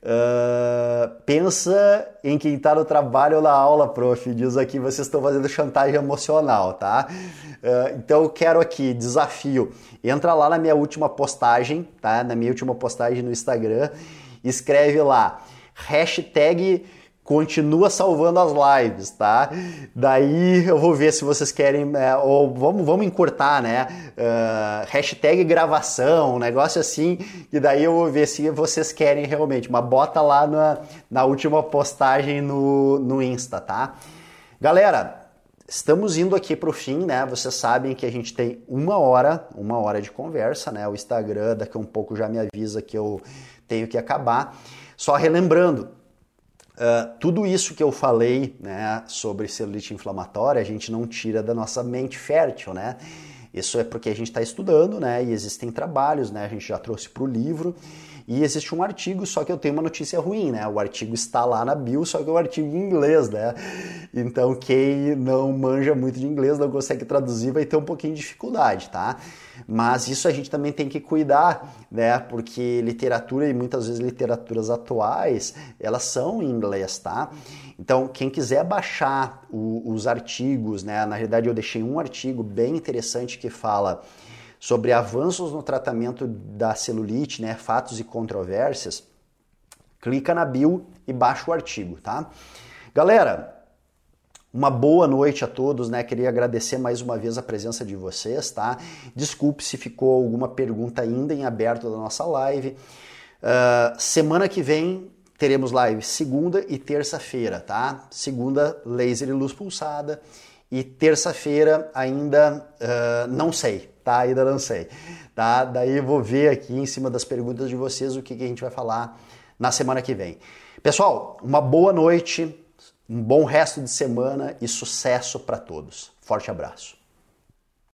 Uh, pensa em quem está no trabalho ou na aula, prof. Diz aqui, vocês estão fazendo chantagem emocional, tá? Uh, então eu quero aqui, desafio. Entra lá na minha última postagem, tá? Na minha última postagem no Instagram. Escreve lá, hashtag continua salvando as lives, tá? Daí eu vou ver se vocês querem, é, ou vamos, vamos encurtar, né? Uh, hashtag gravação, um negócio assim, e daí eu vou ver se vocês querem realmente. Mas bota lá na, na última postagem no, no Insta, tá? Galera, estamos indo aqui para o fim, né? Vocês sabem que a gente tem uma hora, uma hora de conversa, né? O Instagram daqui a um pouco já me avisa que eu tenho que acabar. Só relembrando, Uh, tudo isso que eu falei né, sobre celulite inflamatória, a gente não tira da nossa mente fértil, né? Isso é porque a gente está estudando, né? E existem trabalhos, né? A gente já trouxe para o livro. E existe um artigo, só que eu tenho uma notícia ruim, né? O artigo está lá na bio, só que é um artigo em inglês, né? Então quem não manja muito de inglês, não consegue traduzir, vai ter um pouquinho de dificuldade, tá? Mas isso a gente também tem que cuidar, né? Porque literatura e muitas vezes literaturas atuais, elas são em inglês, tá? Então, quem quiser baixar o, os artigos, né? Na realidade, eu deixei um artigo bem interessante que fala sobre avanços no tratamento da celulite, né? Fatos e controvérsias. Clica na bio e baixa o artigo, tá? Galera, uma boa noite a todos, né? Queria agradecer mais uma vez a presença de vocês, tá? Desculpe se ficou alguma pergunta ainda em aberto da nossa live. Uh, semana que vem teremos live segunda e terça-feira, tá? Segunda, laser e luz pulsada. E terça-feira ainda uh, não sei, tá? Ainda não sei, tá? Daí vou ver aqui em cima das perguntas de vocês o que, que a gente vai falar na semana que vem. Pessoal, uma boa noite, um bom resto de semana e sucesso para todos. Forte abraço.